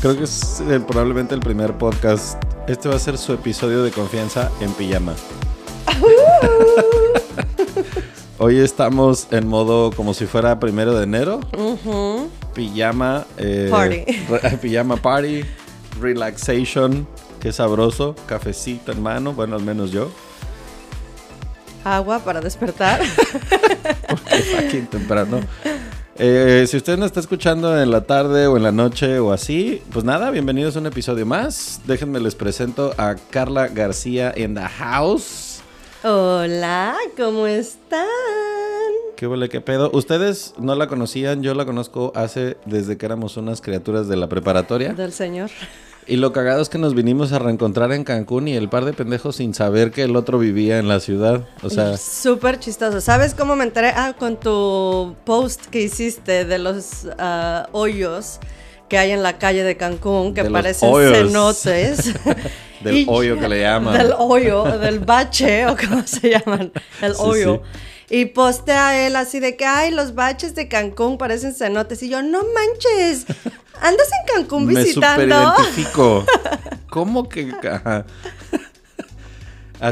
Creo que es eh, probablemente el primer podcast. Este va a ser su episodio de confianza en pijama. Hoy estamos en modo como si fuera primero de enero. Pijama. eh, Party. re- pijama party. Relaxation. Qué sabroso. Cafecito en mano. Bueno, al menos yo. Agua para despertar. Fucking temprano. Eh, si usted nos está escuchando en la tarde o en la noche o así, pues nada, bienvenidos a un episodio más. Déjenme les presento a Carla García en the house. Hola, ¿cómo están? ¿Qué huele, qué pedo? Ustedes no la conocían, yo la conozco hace desde que éramos unas criaturas de la preparatoria. Del señor. Y lo cagado es que nos vinimos a reencontrar en Cancún y el par de pendejos sin saber que el otro vivía en la ciudad. O sea, Súper chistoso. ¿Sabes cómo me enteré? Ah, con tu post que hiciste de los ah, hoyos que hay en la calle de Cancún, que De parecen cenotes. del Y- hoyo que le llaman. Del hoyo, del bache, o cómo se llaman, el Sí, hoyo. sí. Y postea a él así de que, ay, los baches de Cancún parecen cenotes. Y yo, no manches, andas en Cancún Me visitando. superidentifico. ¿Cómo que? Ajá.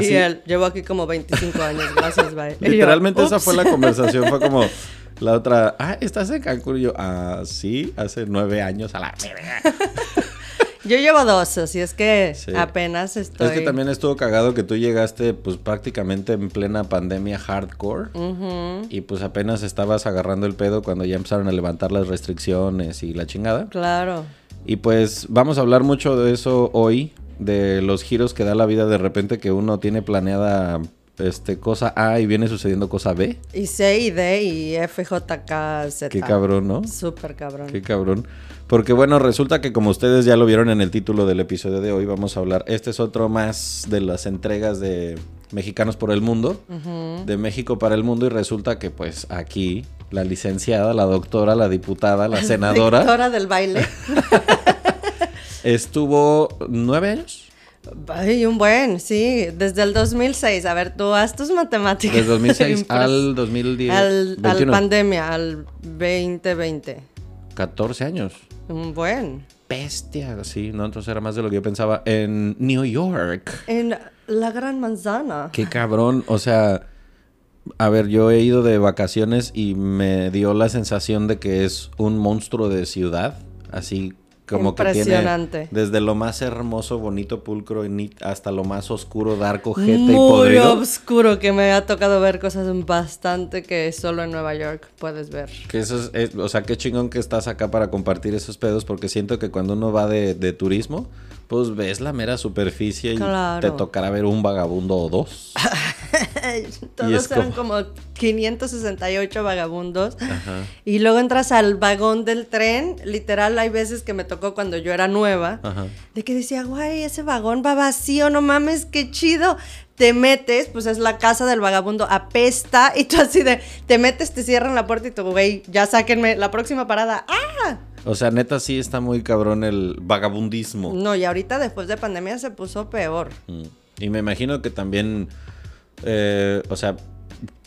Y él, llevo aquí como 25 años, gracias, bye. Yo, Literalmente esa fue la conversación. Fue como la otra. Ah, ¿estás en Cancún? Y yo, ah, sí, hace nueve años a la. Yo llevo dos, así es que Sí. apenas estoy. Es que también estuvo cagado que tú llegaste, pues prácticamente en plena pandemia hardcore. Ujú, Y pues apenas estabas agarrando el pedo cuando ya empezaron a levantar las restricciones y la chingada. Claro. Y pues vamos a hablar mucho de eso hoy, de los giros que da la vida de repente que uno tiene planeada este cosa A y viene sucediendo cosa B. Y C y D y F, J, K, Z. Qué cabrón, ¿no? Súper cabrón. Qué cabrón. Porque bueno, resulta que como ustedes ya lo vieron en el título del episodio de hoy, vamos a hablar, este es otro más de las entregas de Mexicanos por el Mundo, de México para el Mundo, y resulta que pues aquí la licenciada, la doctora, la diputada, la senadora, Directora del baile. estuvo nueve años. Ay, un buen, sí, desde el 2006. A ver, tú haz tus matemáticas. Desde 2006 Impres- al 2010. al, al 21. pandemia, al 2020. 14 años. Un buen. Bestia, sí, no, entonces era más de lo que yo pensaba. En New York. En la gran manzana. Qué cabrón, o sea, a ver, yo he ido de vacaciones y me dio la sensación de que es un monstruo de ciudad, así como que tiene Impresionante. desde lo más hermoso, bonito, pulcro hasta lo más oscuro, darko, jete y Muy podrido. oscuro que me ha tocado ver cosas bastante que solo en Nueva York puedes ver. Que eso es, es- o sea, qué chingón que estás acá para compartir esos pedos, porque siento que cuando uno va de, de turismo, pues ves la mera superficie y Claro. te tocará ver un vagabundo o dos. Todos eran como- como 568 vagabundos. Ajá. Y luego entras al vagón del tren. Literal, hay veces que me tocó cuando yo era nueva. Ajá. De que decía, güey, ese vagón va vacío, no mames, qué chido. Te metes, pues es la casa del vagabundo, apesta. Y tú así de, te metes, te cierran la puerta y tú, güey, ya sáquenme la próxima parada. ¡Ah! O sea, neta sí está muy cabrón el vagabundismo. No, y ahorita después de pandemia se puso peor. Mm. Y me imagino que también, eh, o sea,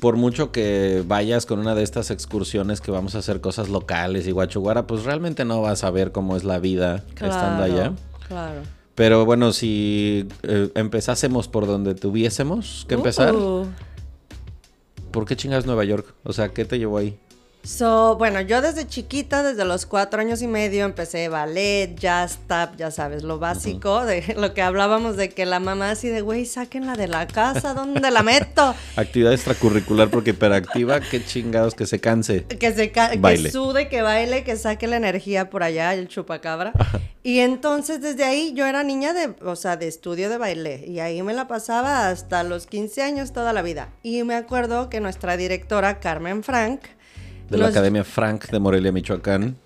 por mucho que vayas con una de estas excursiones que vamos a hacer cosas locales y guachuguara, pues realmente no vas a ver cómo es la vida estando allá. Claro. Pero bueno, si eh, empezásemos por donde tuviésemos que empezar, Uh. ¿por qué chingas Nueva York? O sea, ¿qué te llevó ahí? So, bueno, yo desde chiquita, desde los cuatro años y medio, empecé ballet, jazz, tap, ya sabes, lo básico, de lo que hablábamos de que la mamá así de, güey, sáquenla de la casa, ¿dónde la meto? Actividad extracurricular porque hiperactiva, qué chingados que se canse. Que se ca- Baile. que sude, que baile, que saque la energía por allá, el chupacabra. Y entonces desde ahí yo era niña de, o sea, de estudio de baile y ahí me la pasaba hasta los 15 años toda la vida. Y me acuerdo que nuestra directora Carmen Frank De la Academia Frank de Morelia, Michoacán.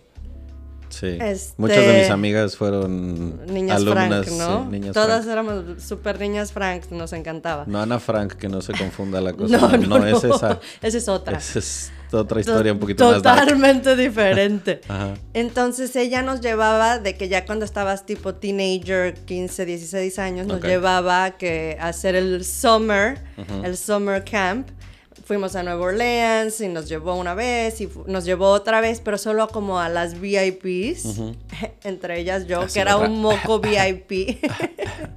Sí. Este- Muchas de mis amigas fueron Niñas alumnas. Frank, ¿no? sí, niñas Todas Frank. éramos super niñas Frank, nos encantaba. No Ana Frank, que no se confunda la cosa. No, no, no, es esa. Esa es otra. Esa es otra historia un poquito más. Totalmente diferente. Ajá. Entonces ella nos llevaba de que ya cuando estabas tipo teenager, 15, 16 años, nos llevaba que a hacer el summer, el summer camp. Fuimos a Nueva Orleans y nos llevó una vez y nos llevó otra vez, pero solo como a las VIPs, entre ellas yo, Así que era otra. un moco VIP.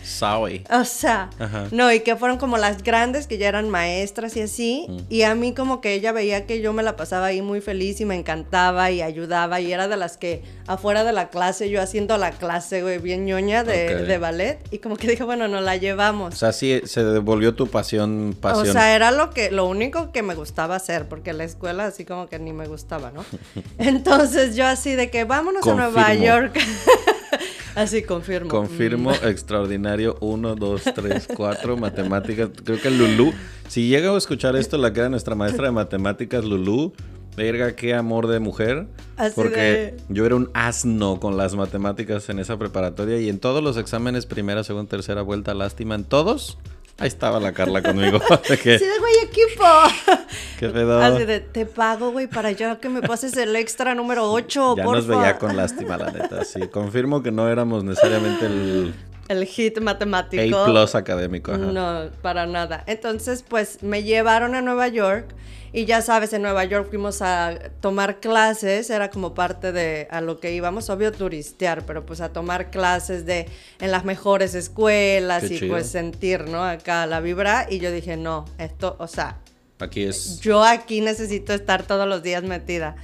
Sorry. O sea, Ajá. no, y que fueron como las grandes que ya eran maestras y así. Y a mí como que ella veía que yo me la pasaba ahí muy feliz y me encantaba y ayudaba. Y era de las que afuera de la clase, yo haciendo la clase, güey, bien ñoña de, ballet. Y como que dije, bueno, nos la O llevamos. sea, sí, se devolvió tu pasión, O pasión. sea, era lo que, lo único que me gustaba hacer, porque la escuela así como que ni me gustaba, ¿no? Entonces yo así de que vámonos a Nueva Confirmo. York. así confirmo. Confirmo, extraordinario. Uno, dos, tres, cuatro, matemáticas. Creo que Lulú. Si llega a escuchar esto, la que era nuestra maestra de matemáticas, Lulú. Verga, qué amor de mujer. Así porque de- yo era un asno con las matemáticas en esa preparatoria y en todos los exámenes, primera, segunda, tercera vuelta, lástima, en todos, ahí estaba la Carla conmigo. Que, de, güey, equipo. ¿Qué pedo? Así de, te pago, güey, para yo que me pases el extra número 8, ya porfa. nos veía con lástima, la neta. Sí, confirmo que no éramos necesariamente el El hit matemático. A plus académico. ajá. No, para nada. Entonces, pues, me llevaron a Nueva York y ya sabes, en Nueva York fuimos a tomar clases, era como parte de a lo que íbamos, obvio, turistear, pero pues a tomar clases de en las mejores escuelas Qué y chido. pues sentir, ¿no? Acá la vibra y yo dije, no, esto, o sea, Aquí es. yo aquí necesito estar todos los días metida.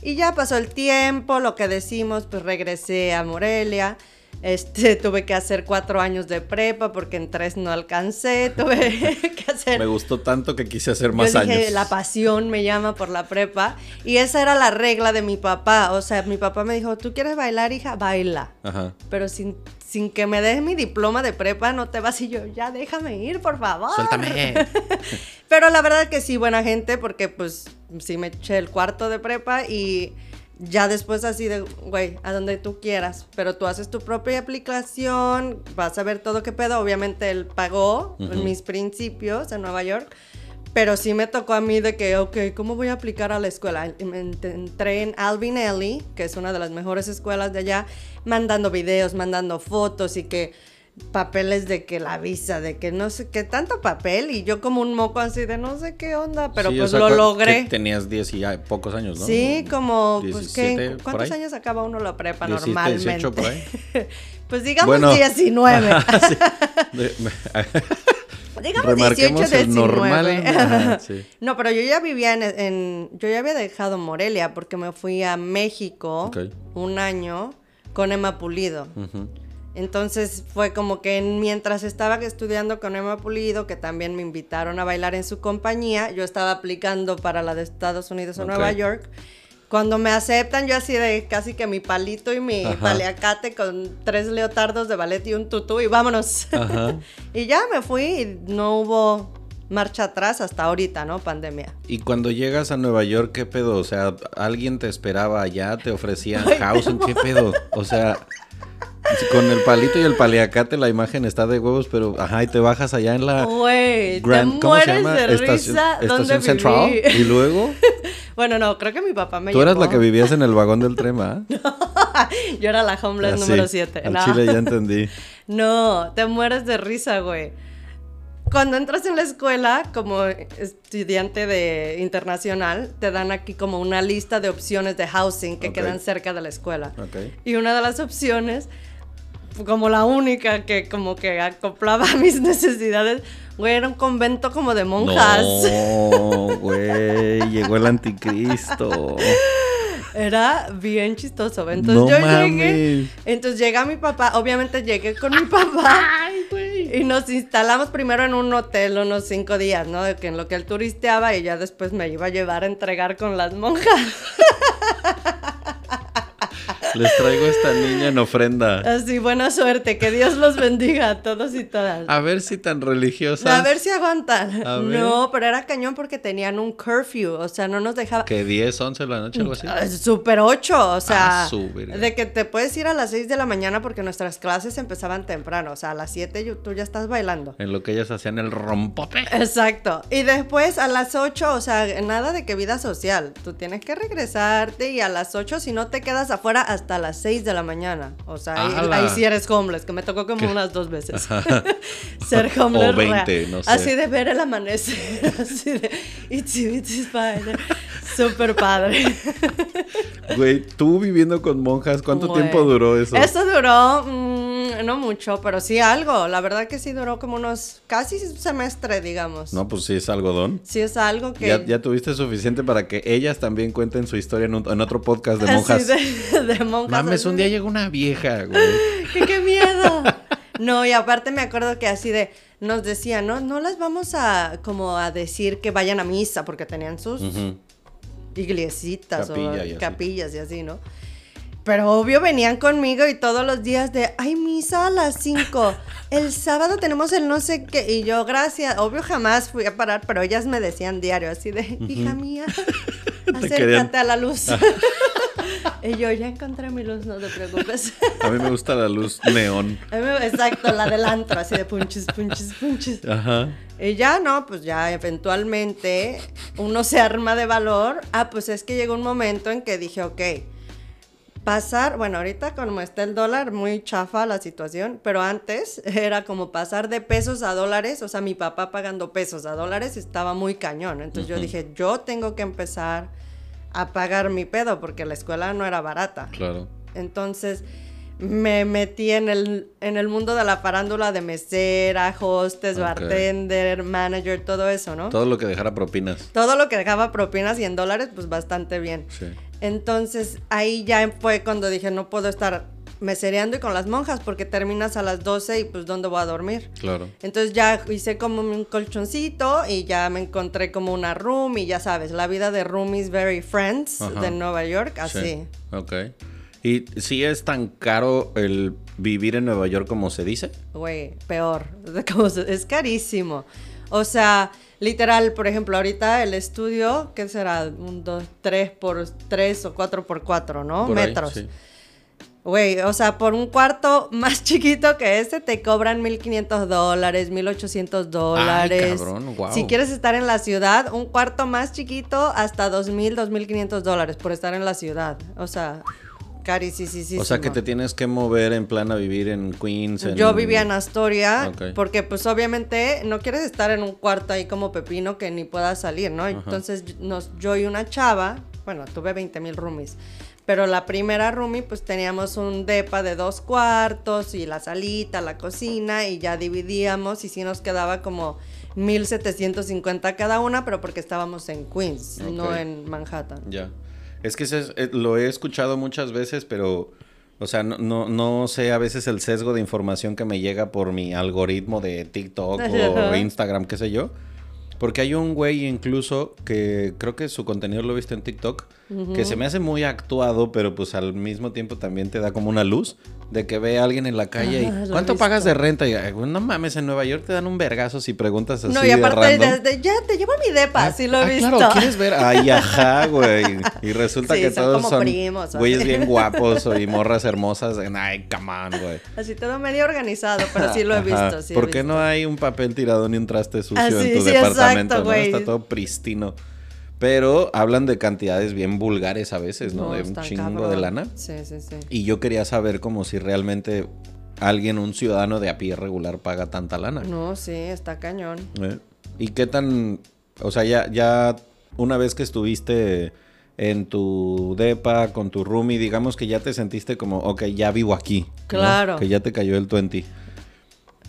Y ya pasó el tiempo, lo que decimos, pues regresé a Morelia. Este, tuve que hacer cuatro años de prepa porque en tres no alcancé. Tuve que hacer. Me gustó tanto que quise hacer más Yo dije, años. la pasión me llama por la prepa. Y esa era la regla de mi papá. O sea, mi papá me dijo, ¿tú quieres bailar, hija? Baila. Ajá. Pero sin, sin que me des mi diploma de prepa, no te vas. Y yo, ya déjame ir, por favor. Suéltame. Pero la verdad que sí, buena gente, porque pues sí me eché el cuarto de prepa y ya después así de, güey, a donde tú quieras, pero tú haces tu propia aplicación, vas a ver todo qué pedo. Obviamente él pagó mis principios en Nueva York, pero sí me tocó a mí de que, ok, ¿cómo voy a aplicar a la escuela? Entré en Albinelli, que es una de las mejores escuelas de allá, mandando videos, mandando fotos y que papeles de que la visa, de que no sé qué, tanto papel y yo como un moco así de no sé qué onda, pero Sí, o pues sea, lo logré. que Tenías 10 y pocos años, ¿no? Sí, como, pues, ¿qué? 17, por ¿cuántos años acaba uno la prepa 17, normalmente? 18 por ahí. pues digamos Bueno. 19. Sí. De- digamos 18, Remarquemos 19. el normal. Ajá, sí. No, pero yo ya vivía en, en- Yo ya había dejado Morelia porque me fui a México un año con Emma Pulido. Ujú. Entonces fue como que en- mientras estaba estudiando con Emma Pulido, que también me invitaron a bailar en su compañía, yo estaba aplicando para la de Estados Unidos o. Nueva York. Cuando me aceptan, yo así de casi que mi palito y mi Ajá. paliacate con tres leotardos de ballet y un tutú y vámonos. Ajá. y ya me fui y no hubo marcha atrás hasta ahorita, ¿no? Pandemia. Y cuando llegas a Nueva York, ¿qué pedo? O sea, ¿alguien te esperaba allá? ¿Te ofrecían housing? ¿Qué pedo? O sea, con el palito y el paliacate la imagen está de huevos, pero ajá, y te bajas allá en la te Grand, ¿cómo se llama? de Estación, risa Estación Central. Y luego, bueno, no, creo que mi papá me tú eras llevó. la que vivías en el vagón del tren, ¿ah? Yo era la homeless Ah, sí, número 7. Al No. chile ya entendí. no, te mueres de risa, güey. Cuando entras en la escuela como estudiante de internacional, te dan aquí como una lista de opciones de housing que Ok. quedan cerca de la escuela. Ok. Y una de las opciones, como la única que como que acoplaba a mis necesidades, güey, era un convento como de monjas. No, güey, llegó el anticristo. Era bien chistoso. Entonces No yo mames. llegué. Entonces llega mi papá. Obviamente llegué con mi papá. Y nos instalamos primero en un hotel unos cinco días, ¿no? De que en lo que él turisteaba y ya después me iba a llevar a entregar con las monjas. Les traigo a esta niña en ofrenda. Así, buena suerte. Que Dios los bendiga a todos y todas. A ver si tan religiosa. A ver si aguantan. A ver. No, pero era cañón porque tenían un curfew. O sea, no nos dejaba. Que 10, 11 de la noche, algo así. Ah, Super 8, o sea, Ah, de que te puedes ir a las 6 de la mañana porque nuestras clases empezaban temprano, o sea, a las 7 yo- tú ya estás bailando. En lo que ellas hacían el rompope. Exacto. Y después a las 8, o sea, nada de que vida social. Tú tienes que regresarte y a las 8 si no te quedas afuera hasta las 6 de la mañana. O sea, ahí, ahí sí eres homeless, que me tocó como unas dos veces. Ser homeless. O 20, real. no sé. Así de ver el amanecer, así de Itsy Bitsy Spider. Súper padre. Güey, tú viviendo con monjas, ¿cuánto Güey. tiempo duró eso? Eso duró, mm, no mucho, pero sí algo. La verdad que sí duró como unos, casi semestre, digamos. No, pues sí es algodón. Sí es algo que... Ya, ya tuviste suficiente para que ellas también cuenten su historia en, un- en otro podcast de así monjas. de, Mames, un día llegó una vieja, güey. ¡Qué, qué miedo! No, y aparte me acuerdo que así de, nos decían, no, no las vamos a, como a decir que vayan a misa, porque tenían sus Ujú. iglesitas Capilla o y capillas y así, ¿no? Pero obvio venían conmigo y todos los días de, hay misa a las 5, el sábado tenemos el no sé qué, y yo, gracias, obvio jamás fui a parar, pero ellas me decían diario, así de, hija mía, acércate a la luz. y yo, ya encontré mi luz, no te preocupes. A mí me gusta la luz neón. Exacto, la del antro, así de punches, punches, punches. Ajá. Y ya no, pues ya eventualmente uno se arma de valor. Ah, pues es que llegó un momento en que dije, ok, pasar, bueno, ahorita como está el dólar, muy chafa la situación, pero antes era como pasar de pesos a dólares, o sea, mi papá pagando pesos a dólares estaba muy cañón. Entonces yo dije, yo tengo que empezar a pagar mi pedo porque la escuela no era barata. Claro. Entonces me metí en el, en el mundo de la farándula de mesera, hostess, Ok. bartender, manager, todo eso, ¿no? Todo lo que dejara propinas. Todo lo que dejaba propinas y en dólares, pues bastante bien. Sí. Entonces ahí ya fue cuando dije, no puedo estar mesereando y con las monjas porque terminas a las 12 y pues ¿dónde voy a dormir? Claro. Entonces ya hice como un colchoncito y ya me encontré como una room y ya sabes, la vida de roomies very friends Ajá. de Nueva York, así. Sí. Ok. ¿Y si es tan caro el vivir en Nueva York como se dice? Güey, peor. Es carísimo. O sea, literal, por ejemplo, ahorita el estudio, ¿qué será? Un, dos, tres por tres o cuatro por cuatro, ¿no? Por ahí, Metros. sí. Güey, o sea, por un cuarto más chiquito que este te cobran 1.500 dólares, 1.800 dólares. cabrón, guau. Si quieres estar en la ciudad, un cuarto más chiquito hasta 2.000, 2.500 dólares por estar en la ciudad. O sea, carísimo. O sea que te tienes que mover en plan a vivir en Queens. en- Yo vivía en Astoria porque pues obviamente no quieres estar en un cuarto ahí como pepino que ni puedas salir, ¿no? Entonces nos, yo y una chava, bueno, tuve 20 mil roomies, pero la primera roomie pues teníamos un depa de dos cuartos y la salita, la cocina y ya dividíamos y sí nos quedaba como 1750 cada una, pero porque estábamos en Queens, no en Manhattan. Ya. Es que eh, lo he escuchado muchas veces, pero, o sea, no, no, no sé a veces el sesgo de información que me llega por mi algoritmo de TikTok o. Instagram, qué sé yo. Porque hay un güey incluso que creo que su contenido lo he visto en TikTok, que se me hace muy actuado, pero pues al mismo tiempo también te da como una luz de que ve a alguien en la calle Ah, y he ¿cuánto pagas de renta? Y no mames, en Nueva York te dan un vergazo si preguntas así no, y de aparte random. desde ya te llevo mi depa, sí lo he Ah, visto. Claro, ¿quieres ver? Ay, ajá, güey. Y resulta Sí, que son todos como son primos, güeyes bien guapos y morras hermosas. Ay, come on, güey. Así todo medio organizado, pero sí lo he Ajá. visto. Sí he ¿Por qué visto. no hay un papel tirado ni un traste sucio Ah, en tu departamento? exacto, ¿no? Está todo pristino. Pero hablan de cantidades bien vulgares a veces, ¿no? No, de un chingo cabrón. de lana. Sí, sí, sí. Y yo quería saber como si realmente alguien, un ciudadano de a pie regular, paga tanta lana. No, sí, está cañón. ¿Eh? ¿Y qué tan, o sea, ya, ya una vez que estuviste en tu depa con tu roomie, digamos que ya te sentiste como, ok, ya vivo aquí. ¿no? Claro. Que ya te cayó el 20.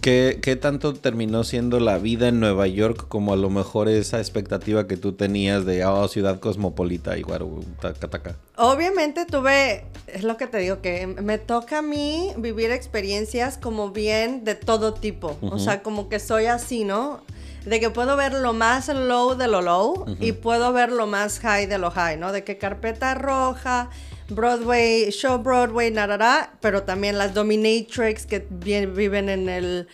¿Qué, ¿Qué tanto terminó siendo la vida en Nueva York como a lo mejor esa expectativa que tú tenías de oh, ciudad cosmopolita y guaru, taca, taca? Obviamente tuve, es lo que te digo, que me toca a mí vivir experiencias como bien de todo tipo. O sea, como que soy así, ¿no? De que puedo ver lo más low de lo low y puedo ver lo más high de lo high, ¿no? De que carpeta roja, Broadway, show Broadway, narara, pero también las dominatrix que viven en el,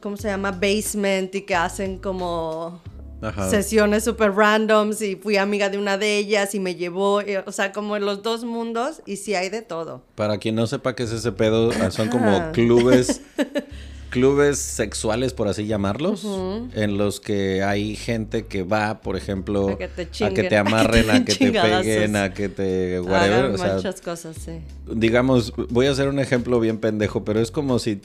¿cómo se llama? Basement y que hacen como Ajá. sesiones super randoms y fui amiga de una de ellas y me llevó, y, o sea, como en los dos mundos y sí hay de todo. Para quien no sepa qué es ese pedo, ah, son como clubes, clubes sexuales, por así llamarlos, en los que hay gente que va, por ejemplo, A que te a que chinguen, te amarren, a que te peguen, a que te whatever. Hagan O sea, muchas cosas, sí. digamos, voy a hacer un ejemplo bien pendejo, pero es como si,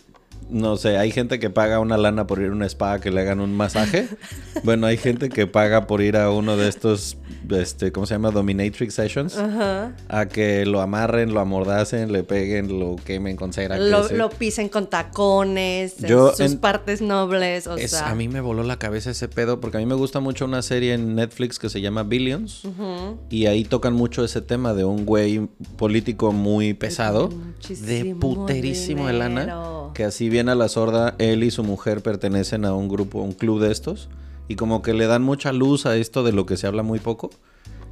no sé, hay gente que paga una lana por ir a un spa que le hagan un masaje. bueno, hay gente que paga por ir a uno de estos, este, ¿cómo se llama? Dominatrix sessions. Ajá. A que lo amarren, lo amordacen, le peguen, lo quemen con cera. que Lo, lo pisen con tacones, en Yo sus en- partes nobles, o Es- sea. a mí me voló la cabeza ese pedo porque a mí me gusta mucho una serie en Netflix que se llama Billions y ahí tocan mucho ese tema de un güey político muy pesado de puterísimo de lana dinero. que así bien a la sorda él y su mujer pertenecen a un grupo, un club de estos y como que le dan mucha luz a esto de lo que se habla muy poco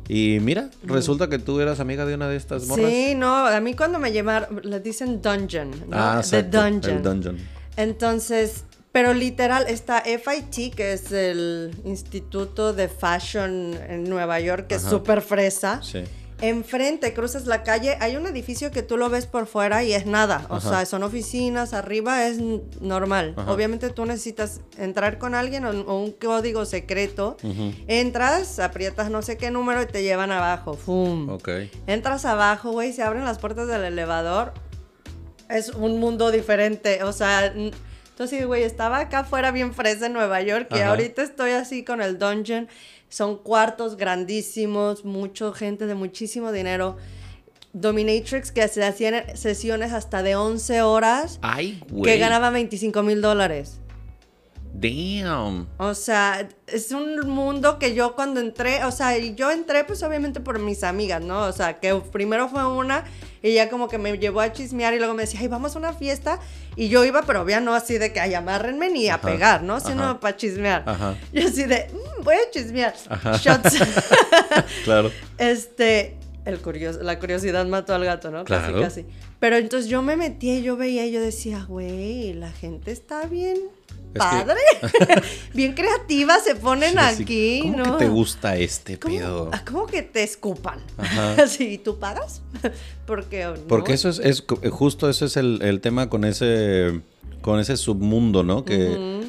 y mira, resulta que tú eras amiga de una de estas morras. Sí, no, a mí cuando me llevaron, le dicen dungeon, ¿no? Ah, The exacto, dungeon. el dungeon. Entonces, pero literal, está FIT, que es el Instituto de Fashion en Nueva York, que es Ajá. súper fresa. Sí. Enfrente, cruzas la calle, hay un edificio que tú lo ves por fuera y es nada. O Ajá. sea, son oficinas, arriba es normal. Ajá. Obviamente tú necesitas entrar con alguien o, o un código secreto. Entras, aprietas no sé qué número y te llevan abajo. ¡Fum! Ok. Entras abajo, güey, se abren las puertas del elevador. Es un mundo diferente. O sea, entonces, güey, estaba acá afuera bien fresa en Nueva York y Ajá. ahorita estoy así con el dungeon. Son cuartos grandísimos, mucha gente de muchísimo dinero. Dominatrix que se hacían sesiones hasta de 11 horas Ay, güey. que ganaban 25 mil dólares. Damn. O sea, es un mundo que yo cuando entré, o sea, yo entré pues obviamente por mis amigas, ¿no? O sea, que primero fue una y ya como que me llevó a chismear y luego me decía, ay, vamos a una fiesta. Y yo iba, pero ya no así de que, ay, amárrenme ni a Ajá, pegar, ¿no? Sino ajá. para chismear. Ajá. Yo así de, "Mm, voy a chismear. Ajá. Shots. Claro. este, el curios la curiosidad mató al gato, ¿no? Claro. Casi, casi. Pero entonces yo me metía y yo veía y yo decía, güey, la gente está bien que- padre, bien creativa, se ponen Sí, sí. aquí, ¿Cómo ¿no? que te gusta este ¿Cómo, pedo? ah, cómo que te escupan? Ajá. Sí, ¿tú pagas? Porque, ¿no? Porque eso es, es justo eso es el, el tema con ese con ese submundo, ¿no? Que.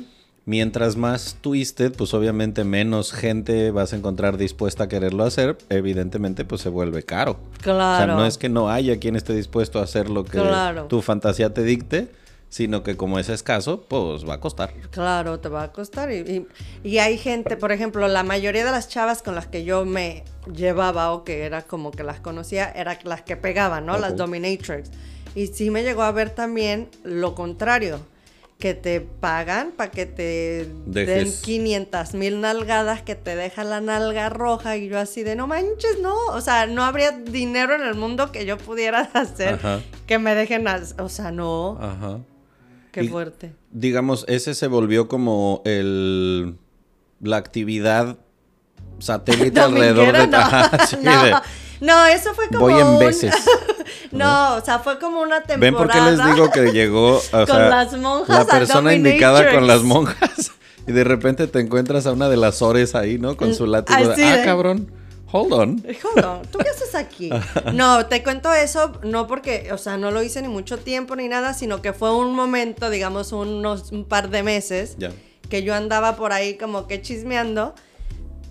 Mientras más twisted, pues obviamente menos gente vas a encontrar dispuesta a quererlo hacer. Evidentemente, pues se vuelve caro. Claro. O sea, no es que no haya quien esté dispuesto a hacer lo que Claro. tu fantasía te dicte, sino que como es escaso, pues va a costar. Claro, te va a costar. Y, y- y hay gente, por ejemplo, la mayoría de las chavas con las que yo me llevaba o que era como que las conocía, eran las que pegaban, ¿no? Las Ujú. dominatrix. Y sí me llegó a ver también lo contrario, que te pagan para que te den Dejes. 500 mil nalgadas, que te deja la nalga roja y yo así de no manches, no. O sea, no habría dinero en el mundo que yo pudiera hacer Ajá. que me dejen, o sea, no. Ajá. Qué y- fuerte. Digamos, ese se volvió como el la actividad satélite alrededor de no. Ajá, sí, no, de- no, eso fue como voy en un- veces. No, o sea, fue como una temporada. ¿Ven por qué les digo que llegó o Con las monjas la a persona indicada con las monjas? Y de repente te encuentras a una de las ores ahí, ¿no? Con su látigo. de, ah, cabrón. Hold on. Hold on, ¿tú qué haces aquí? No, te cuento eso, no porque, o sea, no lo hice ni mucho tiempo ni nada, sino que fue un momento, digamos, unos un par de meses, que yo andaba por ahí como que chismeando,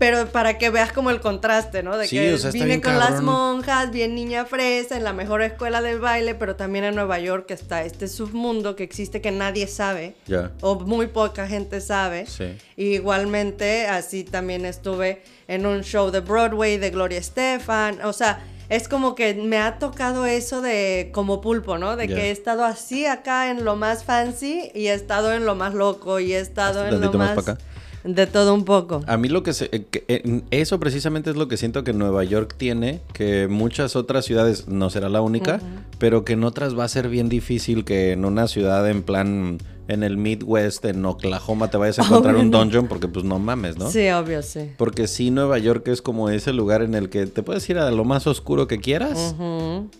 Pero para que veas como el contraste, ¿no? De Sí, que o sea, vine con las monjas, bien niña fresa, en la mejor escuela del baile, pero también en Nueva York está este submundo que existe que nadie sabe. Ya. O muy poca gente sabe. Sí. Y igualmente, así también estuve en un show de Broadway de Gloria Estefan. O sea, es como que me ha tocado eso de como pulpo, ¿no? De que he estado así acá en lo más fancy y he estado en lo más loco y he estado en lo más más... pa' acá. De todo un poco. A mí lo que, se, eh, que, eh, eso precisamente es lo que siento que Nueva York tiene, que muchas otras ciudades no será la única, pero que en otras va a ser bien difícil que en una ciudad en plan en el Midwest, en Oklahoma, te vayas a encontrar Obvio un dungeon porque pues no mames, ¿no? Sí, obvio, sí. Porque sí, Nueva York es como ese lugar en el que te puedes ir a lo más oscuro que quieras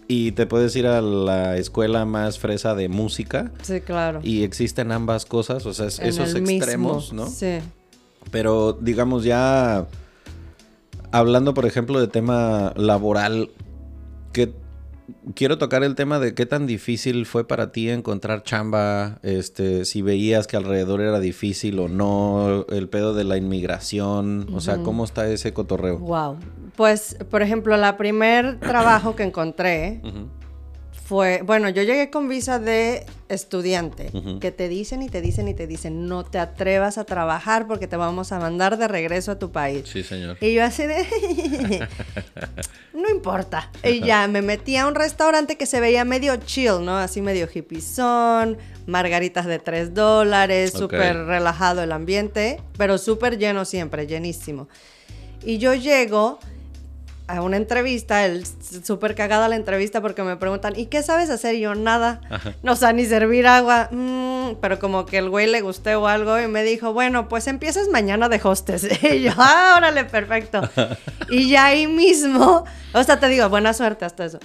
y te puedes ir a la escuela más fresa de música Sí, claro. y existen ambas cosas, o sea, es- esos extremos, mismo, ¿no? Sí. Pero digamos ya hablando por ejemplo de tema laboral, que quiero tocar el tema de qué tan difícil fue para ti encontrar chamba, este, si veías que alrededor era difícil o no, el pedo de la inmigración, o sea, cómo está ese cotorreo. Wow. Pues, por ejemplo, la primer trabajo que encontré. Fue, bueno, yo llegué con visa de estudiante, que te dicen y te dicen y te dicen, no te atrevas a trabajar porque te vamos a mandar de regreso a tu país. Sí, señor. Y yo así de... no importa. Y ya me metí a un restaurante que se veía medio chill, ¿no? Así medio hippizón, margaritas de 3 dólares, Ok. súper relajado el ambiente, pero súper lleno siempre, llenísimo. Y yo llego a una entrevista, el súper cagada la entrevista porque me preguntan, ¿y qué sabes hacer? Y yo, nada. No, o sea, ni servir agua. Mm, pero como que el güey le gusté o algo y me dijo, bueno, pues empiezas mañana de hostes. Y yo, ah, órale, perfecto. y ya ahí mismo, o sea, te digo, buena suerte hasta eso.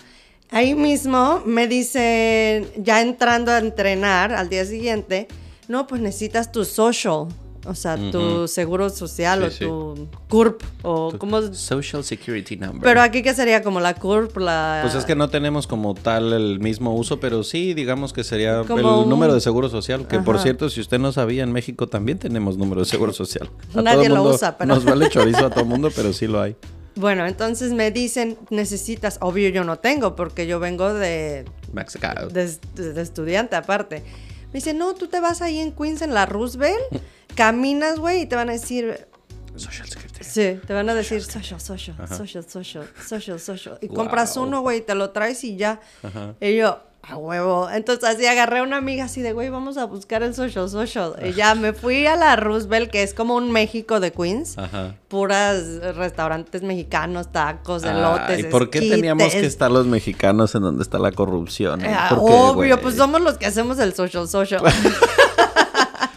Ahí mismo me dicen, ya entrando a entrenar al día siguiente, no, pues necesitas tu social. O sea, tu seguro social Sí, o sí. tu CURP o como... Social Security Number. Pero aquí que sería como la CURP, la... Pues es que no tenemos como tal el mismo uso, pero sí, digamos que sería Como el un- número de seguro social. Que por cierto, si usted no sabía, en México también tenemos número de seguro social. A Nadie todo lo mundo usa, pero- Nos vale chorizo a todo mundo, pero sí lo hay. Bueno, entonces me dicen, necesitas, obvio yo no tengo, porque yo vengo de, Mexicano. de, de estudiante aparte. Me dicen, no, tú te vas ahí en Queens, en la Roosevelt, caminas, güey, y te van a decir, Social Security. sí, te van a decir social, social, social, social, social, social. Y Wow. compras uno, güey, y te lo traes y ya. Ajá. Y yo, a huevo. Entonces así agarré a una amiga así de, güey, vamos a buscar el social, social. Y ya me fui a la Roosevelt, que es como un México de Queens. Ajá. puras restaurantes mexicanos, tacos, Ah, elotes. ¿Y por qué teníamos que estar los mexicanos en donde está la corrupción? eh? Ah, ¿Por qué, obvio, pues somos los que hacemos el social social.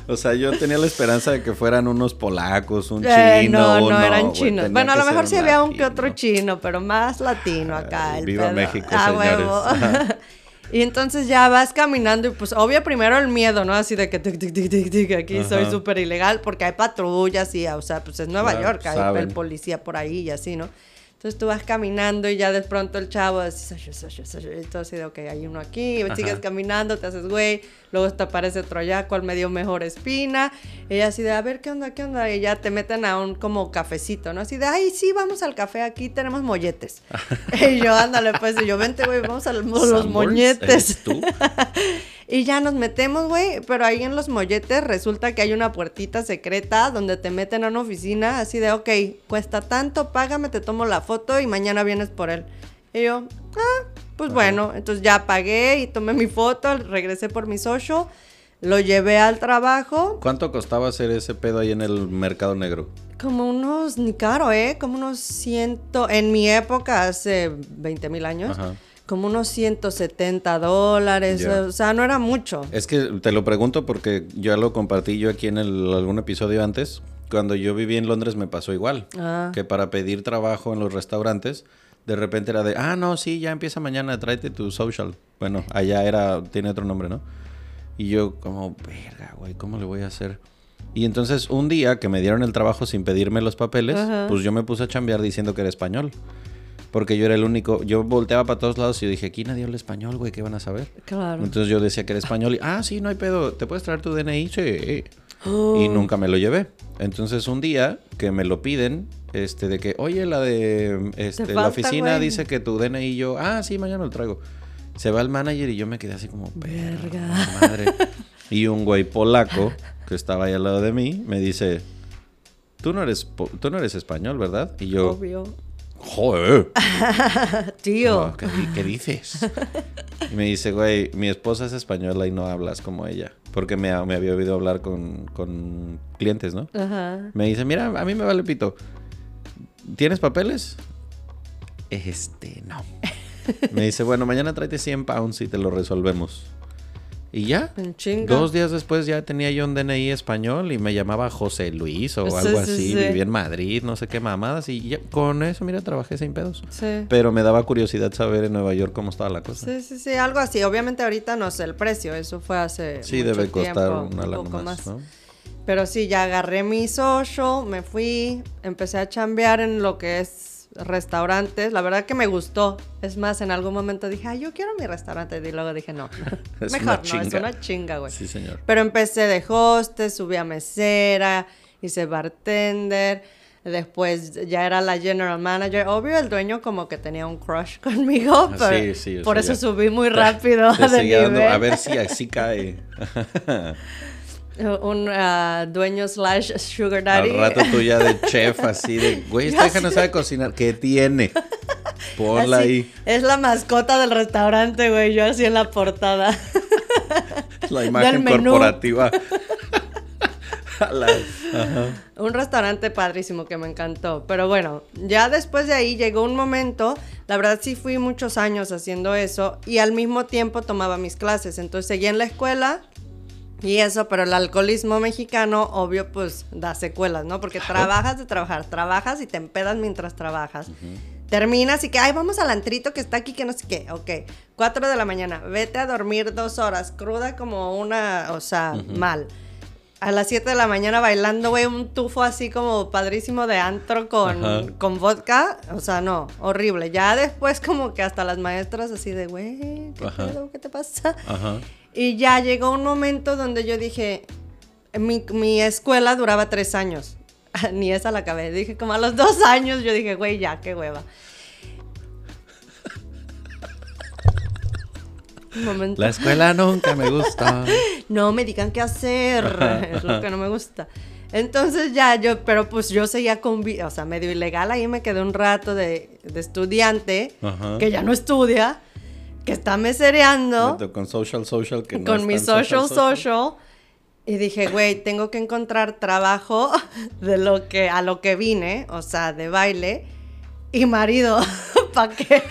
O sea, yo tenía la esperanza de que fueran unos polacos, un Eh, chino. no, no, eran güey, chinos. Bueno, a lo mejor sí había un que otro chino, pero más latino acá. El viva pedo. México, A señores. huevo. Ajá. Y entonces ya vas caminando y pues obvio primero el miedo, ¿no? Así de que tic, tic, tic, tic, tic, aquí soy súper ilegal porque hay patrullas y, o sea, pues es Nueva Claro, York, hay el policía por ahí y así, ¿no? Entonces tú vas caminando y ya de pronto el chavo así, y tú así de, ok, hay uno aquí, sigues caminando, te haces güey, luego te aparece otro allá, cuál me dio mejor espina, ella así de, a ver, ¿qué onda, qué onda? Y ya te meten a un como cafecito, ¿no? Así de, ay, sí, vamos al café, aquí tenemos molletes. y yo, ándale, pues, y yo, vente, güey, vamos a los, los molletes. ¿eres tú? Y ya nos metemos, güey, pero ahí en los molletes resulta que hay una puertita secreta donde te meten a una oficina así de, ok, cuesta tanto, págame, te tomo la foto y mañana vienes por él. Y yo, ah, pues bueno, entonces ya pagué y tomé mi foto, regresé por mi social, lo llevé al trabajo, ¿Cuánto costaba hacer ese pedo ahí en el mercado negro? como unos, ni caro, ¿eh? Como unos ciento, en mi época, hace 20 mil años, Ajá. como unos 170 dólares, o sea, no era mucho. Es que te lo pregunto porque ya lo compartí yo aquí en el- algún episodio antes. Cuando yo viví en Londres me pasó igual. Ah. Que para pedir trabajo en los restaurantes, de repente era de, ah, no, sí, ya empieza mañana, tráete tu social. Bueno, allá era, tiene otro nombre, ¿no? Y yo como, verga, güey, ¿cómo le voy a hacer? Y entonces un día que me dieron el trabajo sin pedirme los papeles, Ajá. pues yo me puse a chambear diciendo que era español. Porque yo era el único, yo volteaba para todos lados y dije, aquí nadie habla español, güey, ¿qué van a saber? Claro. Entonces yo decía que era español y, ah, sí, no hay pedo, ¿te puedes traer tu DNI? Sí. Oh. Y nunca me lo llevé. Entonces un día que me lo piden, este, de que, oye, la de este, Te la oficina güey. dice que tu DNI y yo, ah, sí, mañana lo traigo. Se va el manager y yo me quedé así como, verga, madre. Y un güey polaco que estaba ahí al lado de mí me dice, tú no eres, tú no eres español, ¿verdad? Y yo, Obvio. Joder. Tío. No, ¿qué, di- qué dices? Y me dice, güey, mi esposa es española y no hablas como ella. Porque me, me había oído hablar con, con clientes, ¿no? Ajá. Me dice, mira, a mí me vale pito. ¿Tienes papeles? Este, no. Me dice, bueno, mañana tráete 100 pounds y te lo resolvemos. Y ya. Dos días después ya tenía yo un DNI español y me llamaba José Luis o algo sí, así. sí. Vivía en Madrid, no sé qué mamadas. Y ya, con eso, mira, trabajé sin pedos. Sí. Pero me daba curiosidad saber en Nueva York cómo estaba la cosa. Sí, sí, sí, algo así. Obviamente ahorita no sé el precio, eso fue hace Sí, mucho debe costar tiempo, una un poco más, ¿no? Pero sí, ya agarré mi social, me fui, empecé a chambear en lo que es restaurantes. La verdad que me gustó. Es más, en algún momento dije, ay, yo quiero mi restaurante. Y luego dije, no, Es mejor no, es una chinga, güey. Sí, señor. Pero empecé de hostess, subí a mesera, hice bartender. Después ya era la general manager. Obvio, el dueño como que tenía un crush conmigo, Ah, pero sí, sí, o por eso ya. subí muy rápido Te de seguía dando- nivel. a ver si así cae. Un ah, dueño slash sugar daddy. Al rato tú ya de chef, así de, güey, esta hija no sabe cocinar. ¿Qué tiene? Ponla Así, ahí. Es la mascota del restaurante, güey. Yo así en la portada. La imagen corporativa. La- Ajá. Un restaurante padrísimo que me encantó. Pero bueno, ya después de ahí llegó un momento. La verdad sí fui muchos años haciendo eso. Y al mismo tiempo tomaba mis clases. Entonces seguía en la escuela. Y eso, pero el alcoholismo mexicano, obvio, pues da secuelas, ¿no? Porque trabajas de trabajar, trabajas y te empedas mientras trabajas. Terminas y que, ay, vamos al antrito que está aquí, que no sé qué. Ok, 4 de la mañana, vete a dormir dos horas, cruda como una, o sea, mal. A las 7 de la mañana bailando, güey, un tufo así como padrísimo de antro con, con vodka. O sea, no, horrible. Ya después como que hasta las maestras así de, güey, ¿qué pedo? ¿Qué te pasa? Ajá. Y ya llegó un momento donde yo dije, mi, mi escuela duraba tres años. Ni esa la acabé. Dije, como a los dos años, yo dije, güey, ya, qué hueva. Momento. La escuela nunca me gusta. No me digan qué hacer. es lo que no me gusta. Entonces ya yo, pero pues yo seguía con, vi- o sea, medio ilegal. Ahí me quedé un rato de, de estudiante, Ajá. que ya no estudia, que está mesereando Con social, social, que no con mi tan social, social. Y dije, güey, tengo que encontrar trabajo de lo que, a lo que vine, o sea, de baile, y marido, ¿para qué?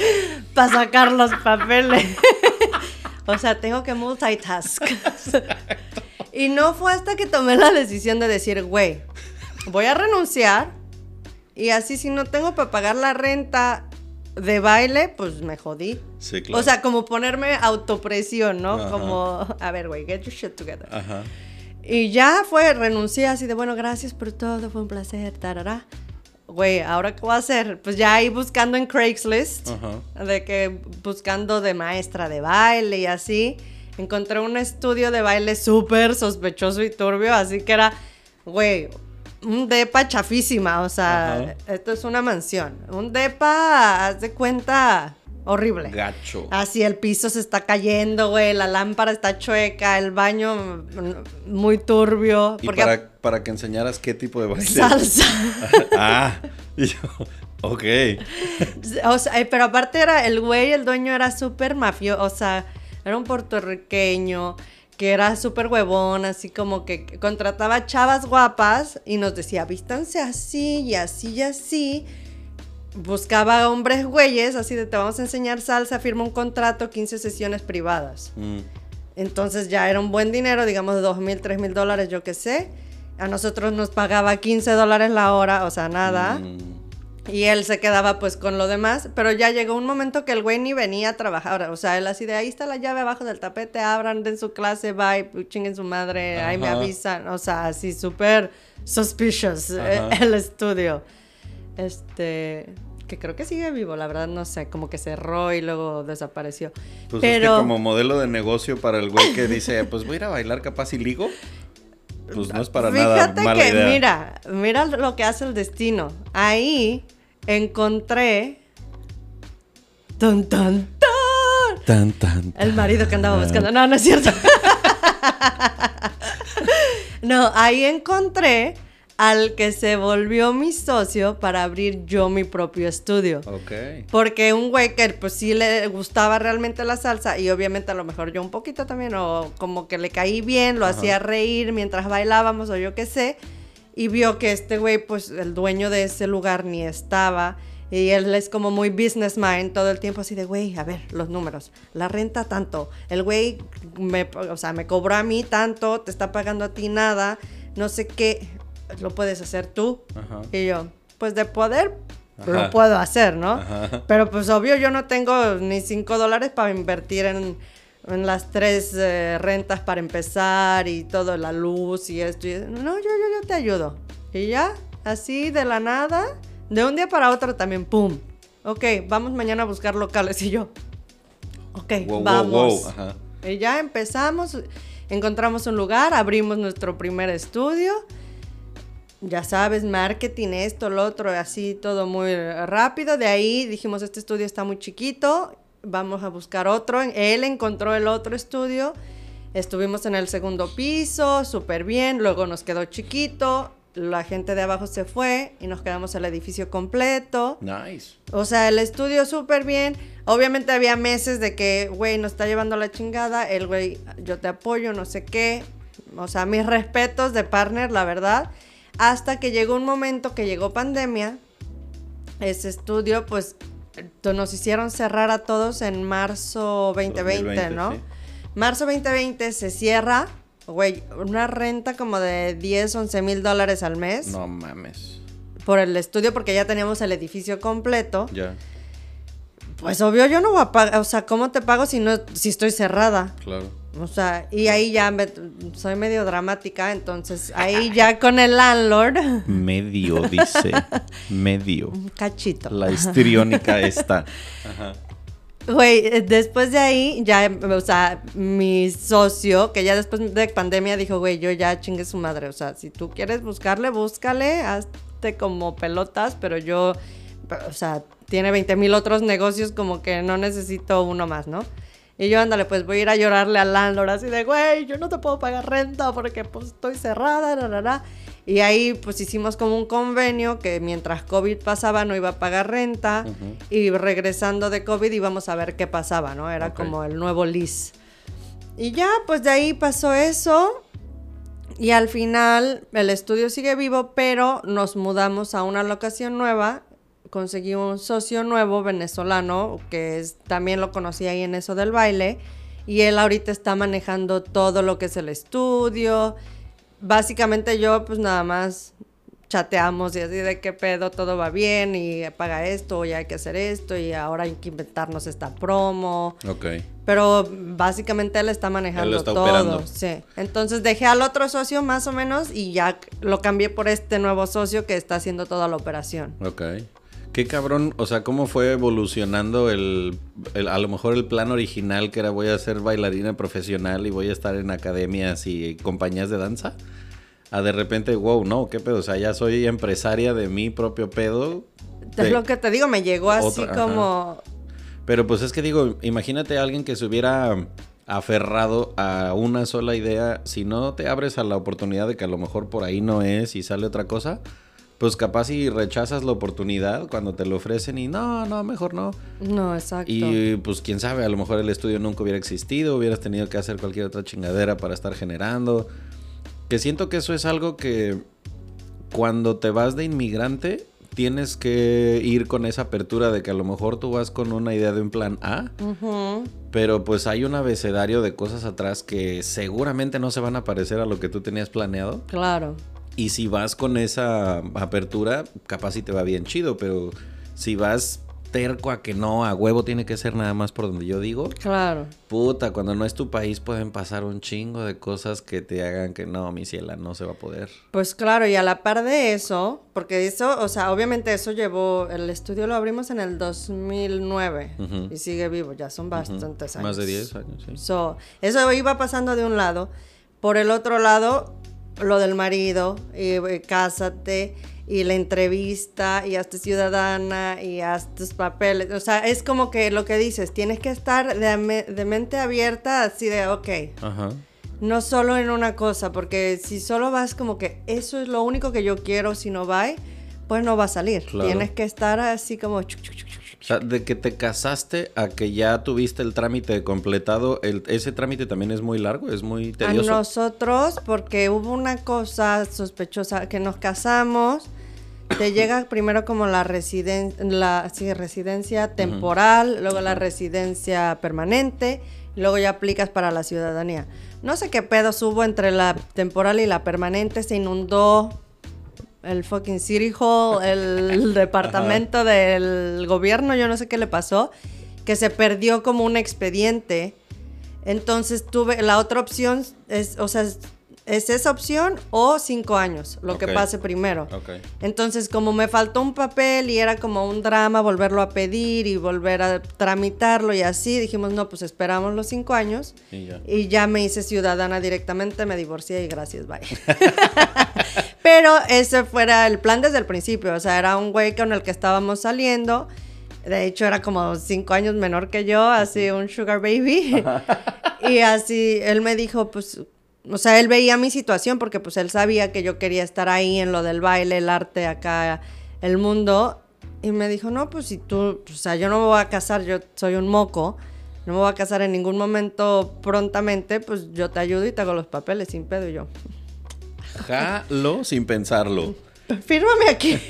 Para sacar los papeles. o sea, tengo que multitask. y no fue hasta que tomé la decisión de decir, güey, voy a renunciar, y así si no tengo para pagar la renta de baile, pues me jodí. Sí, claro. O sea, como ponerme autopresión, ¿no? Ajá. Como, a ver, güey, get your shit together. Ajá. Y ya fue, renuncié así de, bueno, gracias por todo, fue un placer, tarará. Güey, ¿ahora qué voy a hacer? Pues ya ahí buscando en Craigslist, Ajá. de que buscando de maestra de baile y así, encontré un estudio de baile súper sospechoso y turbio, así que era, güey, un depa chafísima, o sea, Ajá. esto es una mansión. Un depa, haz de cuenta, horrible. Gacho. Así el piso se está cayendo, güey, la lámpara está chueca, el baño mm, muy turbio. Y porque para, para que enseñaras qué tipo de baile. salsa. ah. Y yo, ok. o sea, eh, pero aparte era el güey, el dueño era súper mafioso, o sea, era un puertorriqueño que era súper huevón, así como que contrataba chavas guapas y nos decía, vístanse así y así y así. Buscaba hombres güeyes, así de te vamos a enseñar salsa, firma un contrato, 15 sesiones privadas. Mm. Entonces ya era un buen dinero, digamos dos mil, tres mil dólares, yo qué sé. A nosotros nos pagaba 15 dólares la hora, o sea, nada. Mm. Y él se quedaba pues con lo demás, pero ya llegó un momento que el güey ni venía a trabajar. O sea, él así de ahí está la llave abajo del tapete, abran, den su clase, bye, chinguen su madre, ahí me Ajá. avisan. O sea, así súper suspicious eh, Ajá. el estudio. Este, que creo que sigue vivo, la verdad no sé, como que cerró y luego desapareció. Pues Pero es que como modelo de negocio para el güey que dice, pues voy a ir a bailar capaz y ligo, pues no es para nada fíjate mala que idea. mira, mira lo que hace el destino. Ahí encontré tan tan tan Tan, tan, el marido que andaba buscando. No, no es cierto. no, ahí encontré al que se volvió mi socio para abrir yo mi propio estudio. Ok. Porque un güey que pues sí le gustaba realmente la salsa y obviamente a lo mejor yo un poquito también o como que le caí bien, lo Ajá. hacía reír mientras bailábamos o yo qué sé. Y vio que este güey pues el dueño de ese lugar ni estaba. Y él es como muy business mind todo el tiempo así de, güey, a ver, los números. La renta tanto. El güey me, o sea, me cobró a mí tanto, te está pagando a ti nada, no sé qué. Lo puedes hacer tú. Ajá. Y yo, pues de poder, Ajá. lo puedo hacer, ¿no? Ajá. Pero pues obvio yo no tengo ni cinco dólares para invertir en, en las tres eh, rentas para empezar y todo, la luz y esto. y- no, yo, yo, yo te ayudo. Y ya, así de la nada, de un día para otro también, ¡pum! Ok, vamos mañana a buscar locales y yo. Ok, Wow, wow, vamos. wow. Ajá. Y ya empezamos, encontramos un lugar, abrimos nuestro primer estudio. Ya sabes, marketing, esto, lo otro, así todo muy rápido. De ahí dijimos, este estudio está muy chiquito, vamos a buscar otro. Él encontró el otro estudio, estuvimos en el segundo piso, súper bien, luego nos quedó chiquito, la gente de abajo se fue y nos quedamos el edificio completo. Nice. O sea, el estudio súper bien. Obviamente había meses de que, güey, nos está llevando la chingada. El güey, yo te apoyo, no sé qué. O sea, mis respetos de partner, la verdad. Hasta que llegó un momento que llegó pandemia. Ese estudio, pues, nos hicieron cerrar a todos en marzo 2020, 2020, ¿no? sí. Marzo 2020 se cierra. Güey, una renta como de 10, 11 mil dólares al mes No mames. por el estudio porque ya teníamos el edificio completo. Ya, Pues obvio yo no voy a pagar, o sea, ¿cómo te pago si no si estoy cerrada? claro. O sea, y ahí ya me- soy medio dramática, entonces ahí ya con el landlord, Medio, dice. Medio. un cachito. La histriónica está. Güey, eh, después de ahí ya, o sea, mi socio, que ya después de pandemia dijo, güey, yo ya chingue su madre, o sea, si tú quieres buscarle, búscale, hazte como pelotas, pero yo, o sea, tiene 20 mil otros negocios, como que no necesito uno más, ¿no? Y yo, ándale, pues voy a ir a llorarle al landlord así de, güey, yo no te puedo pagar renta porque pues estoy cerrada, la, la, la". Y ahí pues hicimos como un convenio que mientras COVID pasaba no iba a pagar renta y regresando de COVID íbamos a ver qué pasaba, ¿no? Era como el nuevo lease. Y ya, pues de ahí pasó eso. Y al final el estudio sigue vivo, pero nos mudamos a una locación nueva. Conseguí un socio nuevo venezolano, que es, también lo conocí ahí en eso del baile. Y él ahorita está manejando todo lo que es el estudio. Básicamente yo pues nada más chateamos y así de qué pedo, todo va bien y paga esto, y hay que hacer esto y ahora hay que inventarnos esta promo. Ok. Pero básicamente él está manejando Él lo está todo. operando. Sí. Entonces dejé al otro socio más o menos y ya lo cambié por este nuevo socio que está haciendo toda la operación. Ok. Qué cabrón, o sea, cómo fue evolucionando el, el- a lo mejor el plan original que era voy a ser bailarina profesional y voy a estar en academias y compañías de danza. A de repente, wow, no, qué pedo, o sea, ya soy empresaria de mi propio pedo. Es de- lo que te digo, me llegó así Otra, como... Pero pues es que digo, imagínate a alguien que se hubiera aferrado a una sola idea, si no te abres a la oportunidad de que a lo mejor por ahí no es y sale otra cosa, pues capaz si rechazas la oportunidad cuando te lo ofrecen y no, no, mejor no. No, exacto. Y pues quién sabe, a lo mejor el estudio nunca hubiera existido, hubieras tenido que hacer cualquier otra chingadera para estar generando. Que siento que eso es algo que cuando te vas de inmigrante tienes que ir con esa apertura de que a lo mejor tú vas con una idea de un plan A, pero pues hay un abecedario de cosas atrás que seguramente no se van a parecer a lo que tú tenías planeado. Claro. Y si vas con esa apertura, capaz si te va bien chido, pero si vas terco a que no, a huevo tiene que ser nada más por donde yo digo. Claro. Puta, cuando no es tu país pueden pasar un chingo de cosas que te hagan que no, mi ciela, no se va a poder. Pues claro, y a la par de eso, porque eso, o sea, obviamente eso llevó, el estudio lo abrimos en el 2009 Ujú. y sigue vivo, ya son bastantes años. Más de 10 años, sí. So, eso iba pasando de un lado. Por el otro lado, lo del marido, y, eh, cásate, y la entrevista, y hazte ciudadana, y haz tus papeles. O sea, es como que lo que dices, tienes que estar de, mente abierta, así de, ok, Ajá. no solo en una cosa, porque si solo vas como que eso es lo único que yo quiero, si no va, pues no va a salir. Claro. Tienes que estar así como... chuc. O sea, de que te casaste a que ya tuviste el trámite completado, el, ese trámite también es muy largo, es muy A tedioso. nosotros, porque hubo una cosa sospechosa, que nos casamos, te llega primero como la, residen la sí, residencia temporal, luego la residencia permanente, luego ya aplicas para la ciudadanía. No sé qué pedos hubo entre la temporal y la permanente, se inundó el fucking City Hall, el departamento del gobierno, yo no sé qué le pasó, que se perdió como un expediente. Entonces tuve, la otra opción es, o sea, es, es esa opción o cinco años, lo que pase primero. Ok. Entonces, como me faltó un papel y era como un drama volverlo a pedir y volver a tramitarlo y así, dijimos, no, pues esperamos los cinco años. Y ya. Y ya me hice ciudadana directamente, me divorcié y gracias, bye. Pero ese fuera el plan desde el principio. O sea, era un güey con el que estábamos saliendo. De hecho, era como cinco años menor que yo, así un sugar baby. y así, él me dijo, pues, o sea, él veía mi situación porque pues él sabía que yo quería estar ahí en lo del baile, el arte, acá, el mundo. Y me dijo, no, pues si tú, o sea, yo no me voy a casar, yo soy un moco, no me voy a casar en ningún momento prontamente, pues yo te ayudo y te hago los papeles sin pedo. Y yo, Jalo sin pensarlo. fírmame aquí.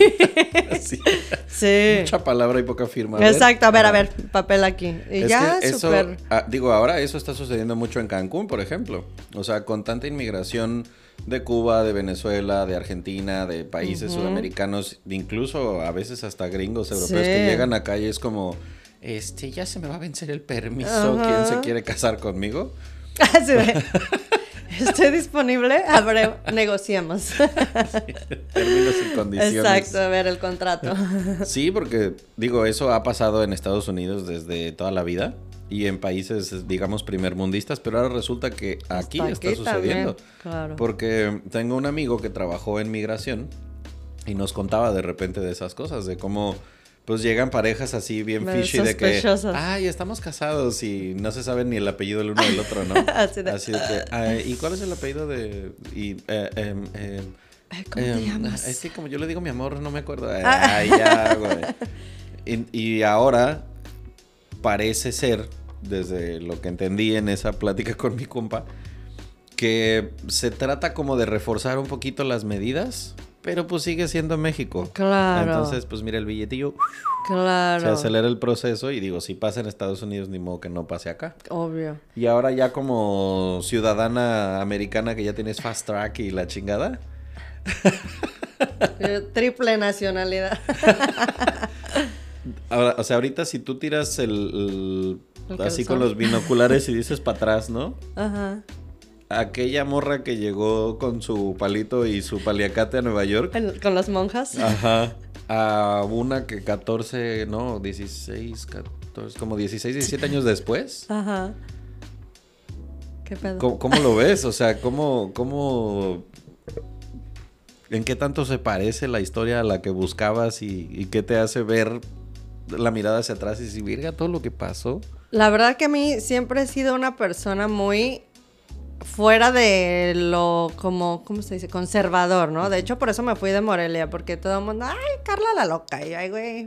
Sí. sí. Mucha palabra y poca firma. A. Exacto, a ver, a ver, papel aquí. Y Es ya, que eso, súper. ah, digo, ahora eso está sucediendo mucho en Cancún, por ejemplo. O sea, con tanta inmigración de Cuba, de Venezuela, de Argentina, de países sudamericanos, incluso a veces hasta gringos europeos Sí. que llegan acá y es como, este, ya se me va a vencer el permiso. ¿quién se quiere casar conmigo? Estoy disponible, abre, negociemos. Términos y condiciones. Exacto, a ver el contrato. Sí, porque digo, eso ha pasado en Estados Unidos desde toda la vida y en países, digamos, primermundistas, pero ahora resulta que aquí Hasta está aquí sucediendo. también, claro. Porque tengo un amigo que trabajó en migración y nos contaba de repente de esas cosas, de cómo pues llegan parejas así bien fishy de que, ay, estamos casados y no se sabe ni el apellido del uno del otro, ¿no? Así de- Así de que, "Ay, ¿y cuál es el apellido de...? Y, eh, Ay, ¿Cómo te Em, llamas? Es que como yo le digo mi amor, no me acuerdo. Ah. Ay, ya, güey. Y, y ahora parece ser, desde lo que entendí en esa plática con mi compa, que se trata como de reforzar un poquito las medidas, pero pues sigue siendo México. Claro. Entonces, pues mira el billetillo, Claro. se acelera el proceso y digo, si pasa en Estados Unidos, ni modo que no pase acá. Obvio. Y ahora ya como ciudadana americana que ya tienes fast track y la chingada, Eh, Triple nacionalidad. Ahora, o sea, ahorita si tú tiras el, el- así con los binoculares y dices para atrás, ¿no? Ajá. Aquella morra que llegó con su palito y su paliacate a Nueva York. Con las monjas. Ajá. A una que 14, no, 16, 14, como 16, 17 años después. Ajá. ¿Qué pedo? ¿Cómo, cómo lo ves? O sea, ¿cómo, ¿cómo... ¿En qué tanto se parece la historia a la que buscabas y, y qué te hace ver la mirada hacia atrás y decir, virga, todo lo que pasó? La verdad que a mí siempre he sido una persona muy fuera de lo como, ¿cómo se dice? Conservador, ¿no? De hecho, por eso me fui de Morelia, porque todo el mundo, ay, Carla la loca, y ay, güey,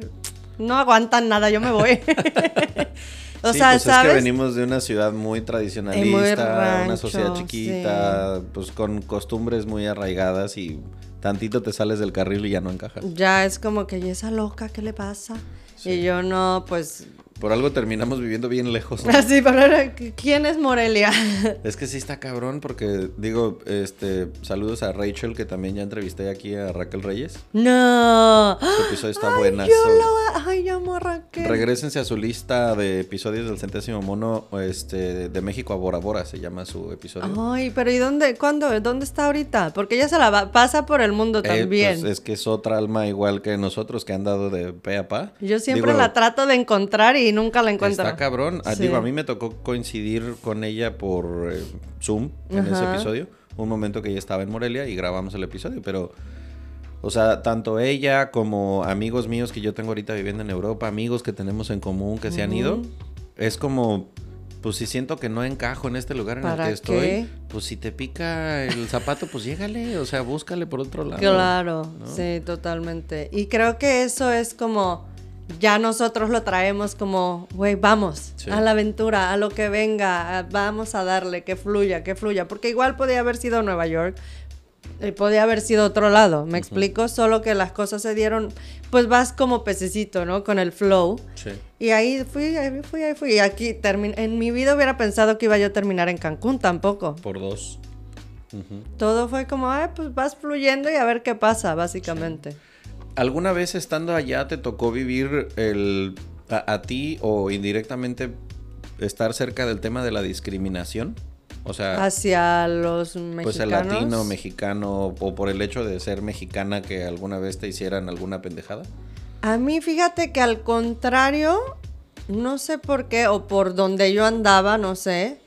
no aguantan nada, yo me voy. o sí, sea, pues ¿sabes? es que venimos de una ciudad muy tradicionalista, una rancho, sociedad chiquita, pues con costumbres muy arraigadas y tantito te sales del carril y ya no encajas. Ya es como que, ¿y esa loca qué le pasa? Y yo no, pues Por algo terminamos viviendo bien lejos. ¿no? Así, pero ahora, ¿quién es Morelia? Es que sí está cabrón porque, digo, este, saludos a Rachel, que también ya entrevisté aquí a Raquel Reyes. No. Su episodio está Ay, buenazo. Yo lo, ay, amo a Raquel. Regrésense a su lista de episodios del centésimo mono este, de México a Bora Bora, se llama su episodio. Ay, pero ¿y dónde, cuándo, dónde está ahorita? Porque ella se la va- pasa por el mundo Eh, también. pues, es que es otra alma igual que nosotros que han dado de pe a pa. Yo siempre Digo, la trato de encontrar y nunca la encuentro. Está cabrón. Ah, Sí. Digo, a mí me tocó coincidir con ella por eh, Zoom en ese episodio. Un momento que ella estaba en Morelia y grabamos el episodio, pero... O sea, tanto ella como amigos míos que yo tengo ahorita viviendo en Europa, amigos que tenemos en común que se han ido, es como, pues si siento que no encajo en este lugar en el ¿Para que estoy, qué? pues si te pica el zapato, pues llégale, o sea, búscale por otro lado. Claro, ¿no? sí, totalmente. Y creo que eso es como, ya nosotros lo traemos como, güey, vamos Sí. a la aventura, a lo que venga, a- vamos a darle, que fluya, que fluya. Porque igual podía haber sido Nueva York, y podía haber sido otro lado, ¿me explico? Solo que las cosas se dieron, pues vas como pececito, ¿no? Con el flow. Sí. Y ahí fui, ahí fui, ahí fui. Y aquí terminé. En mi vida hubiera pensado que iba yo a terminar en Cancún tampoco. Por dos. Todo fue como, ay, pues vas fluyendo y a ver qué pasa, básicamente. ¿Alguna vez estando allá te tocó vivir el a, a ti o indirectamente estar cerca del tema de la discriminación? O sea, Hacia los mexicanos. pues el latino, mexicano o por el hecho de ser mexicana que alguna vez te hicieran alguna pendejada. A mí, fíjate que al contrario, no sé por qué, o por donde yo andaba, no sé.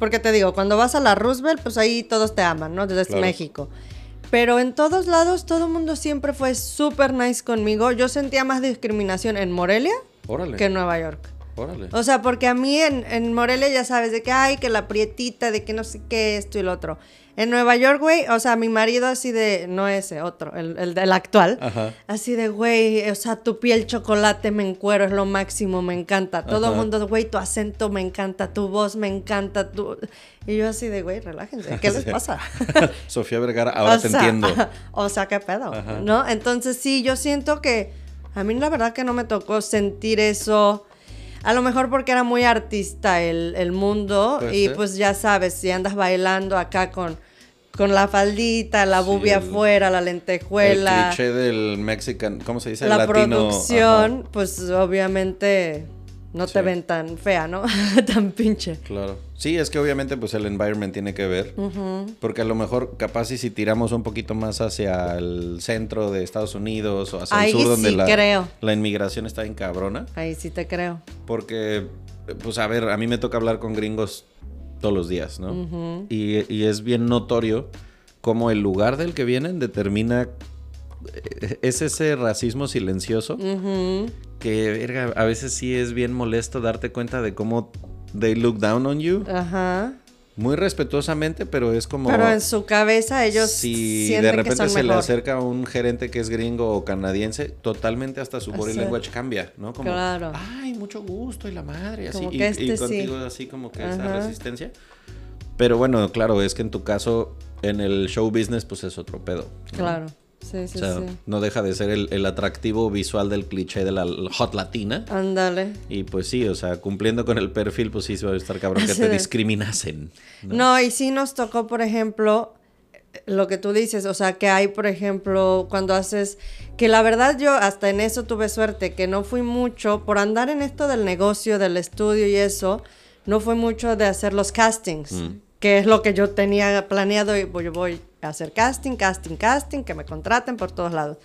Porque te digo, cuando vas a la Roosevelt, pues ahí todos te aman, ¿no? Desde Claro. México. Pero en todos lados, todo el mundo siempre fue súper nice conmigo. Yo sentía más discriminación en Morelia Órale. que en Nueva York. Órale. O sea, porque a mí en, en Morelia ya sabes de que, ay, que la prietita, de que no sé qué, esto y lo otro. En Nueva York, güey, o sea, mi marido así de, no ese, otro, el, el del actual. Ajá. Así de, güey, o sea, tu piel chocolate me encuero, es lo máximo, me encanta. Todo el mundo, güey, tu acento me encanta, tu voz me encanta. Tu... Y yo así de, güey, relájense, ¿qué les pasa? Sofía Vergara, ahora O te sea, entiendo. O sea, qué pedo, Ajá. ¿no? Entonces sí, yo siento que a mí la verdad que no me tocó sentir eso. A lo mejor porque era muy artista el, el mundo y pues ya sabes, si andas bailando acá con, con la faldita, la bubia el- afuera, la El lentejuela, cliché del mexican, ¿cómo se dice? la Latino. producción, pues obviamente no Sí. te ven tan fea, ¿no? tan pinche. Claro. Sí, es que obviamente pues el environment tiene que ver. Porque a lo mejor capaz y si tiramos un poquito más hacia el centro de Estados Unidos o hacia Ahí el sur donde la, creo. la inmigración está en cabrona. Ahí sí te creo. Porque, pues a ver, a mí me toca hablar con gringos todos los días, ¿no? y, y es bien notorio cómo el lugar del que vienen determina... eh, Es ese racismo silencioso Ujú. que, verga, a veces sí es bien molesto darte cuenta de cómo they look down on you. Ajá. Muy respetuosamente, pero es como... Pero en su cabeza ellos si de que repente son se le acerca un gerente que es gringo o canadiense, totalmente hasta su body Sí. language cambia, ¿no? Como, Claro. ay, mucho gusto y la madre, así. Como y, este y sí. contigo así como que esa resistencia. Pero bueno, claro, es que en tu caso, en el show business, pues es otro pedo. ¿no? Claro. Sí, sí, O sea, sí. no deja de ser el, el atractivo visual del cliché de la hot latina. Ándale. Y pues sí, o sea, cumpliendo con el perfil, pues sí se va a estar cabrón que te discriminasen. ¿no? No, y sí nos tocó, por ejemplo, lo que tú dices, o sea, que hay, por ejemplo, cuando haces, que la verdad yo hasta en eso tuve suerte, que no fui mucho, por andar en esto del negocio, del estudio y eso, no fue mucho de hacer los castings, Mm. que es lo que yo tenía planeado y voy, voy hacer casting, casting, casting, que me contraten por todos lados.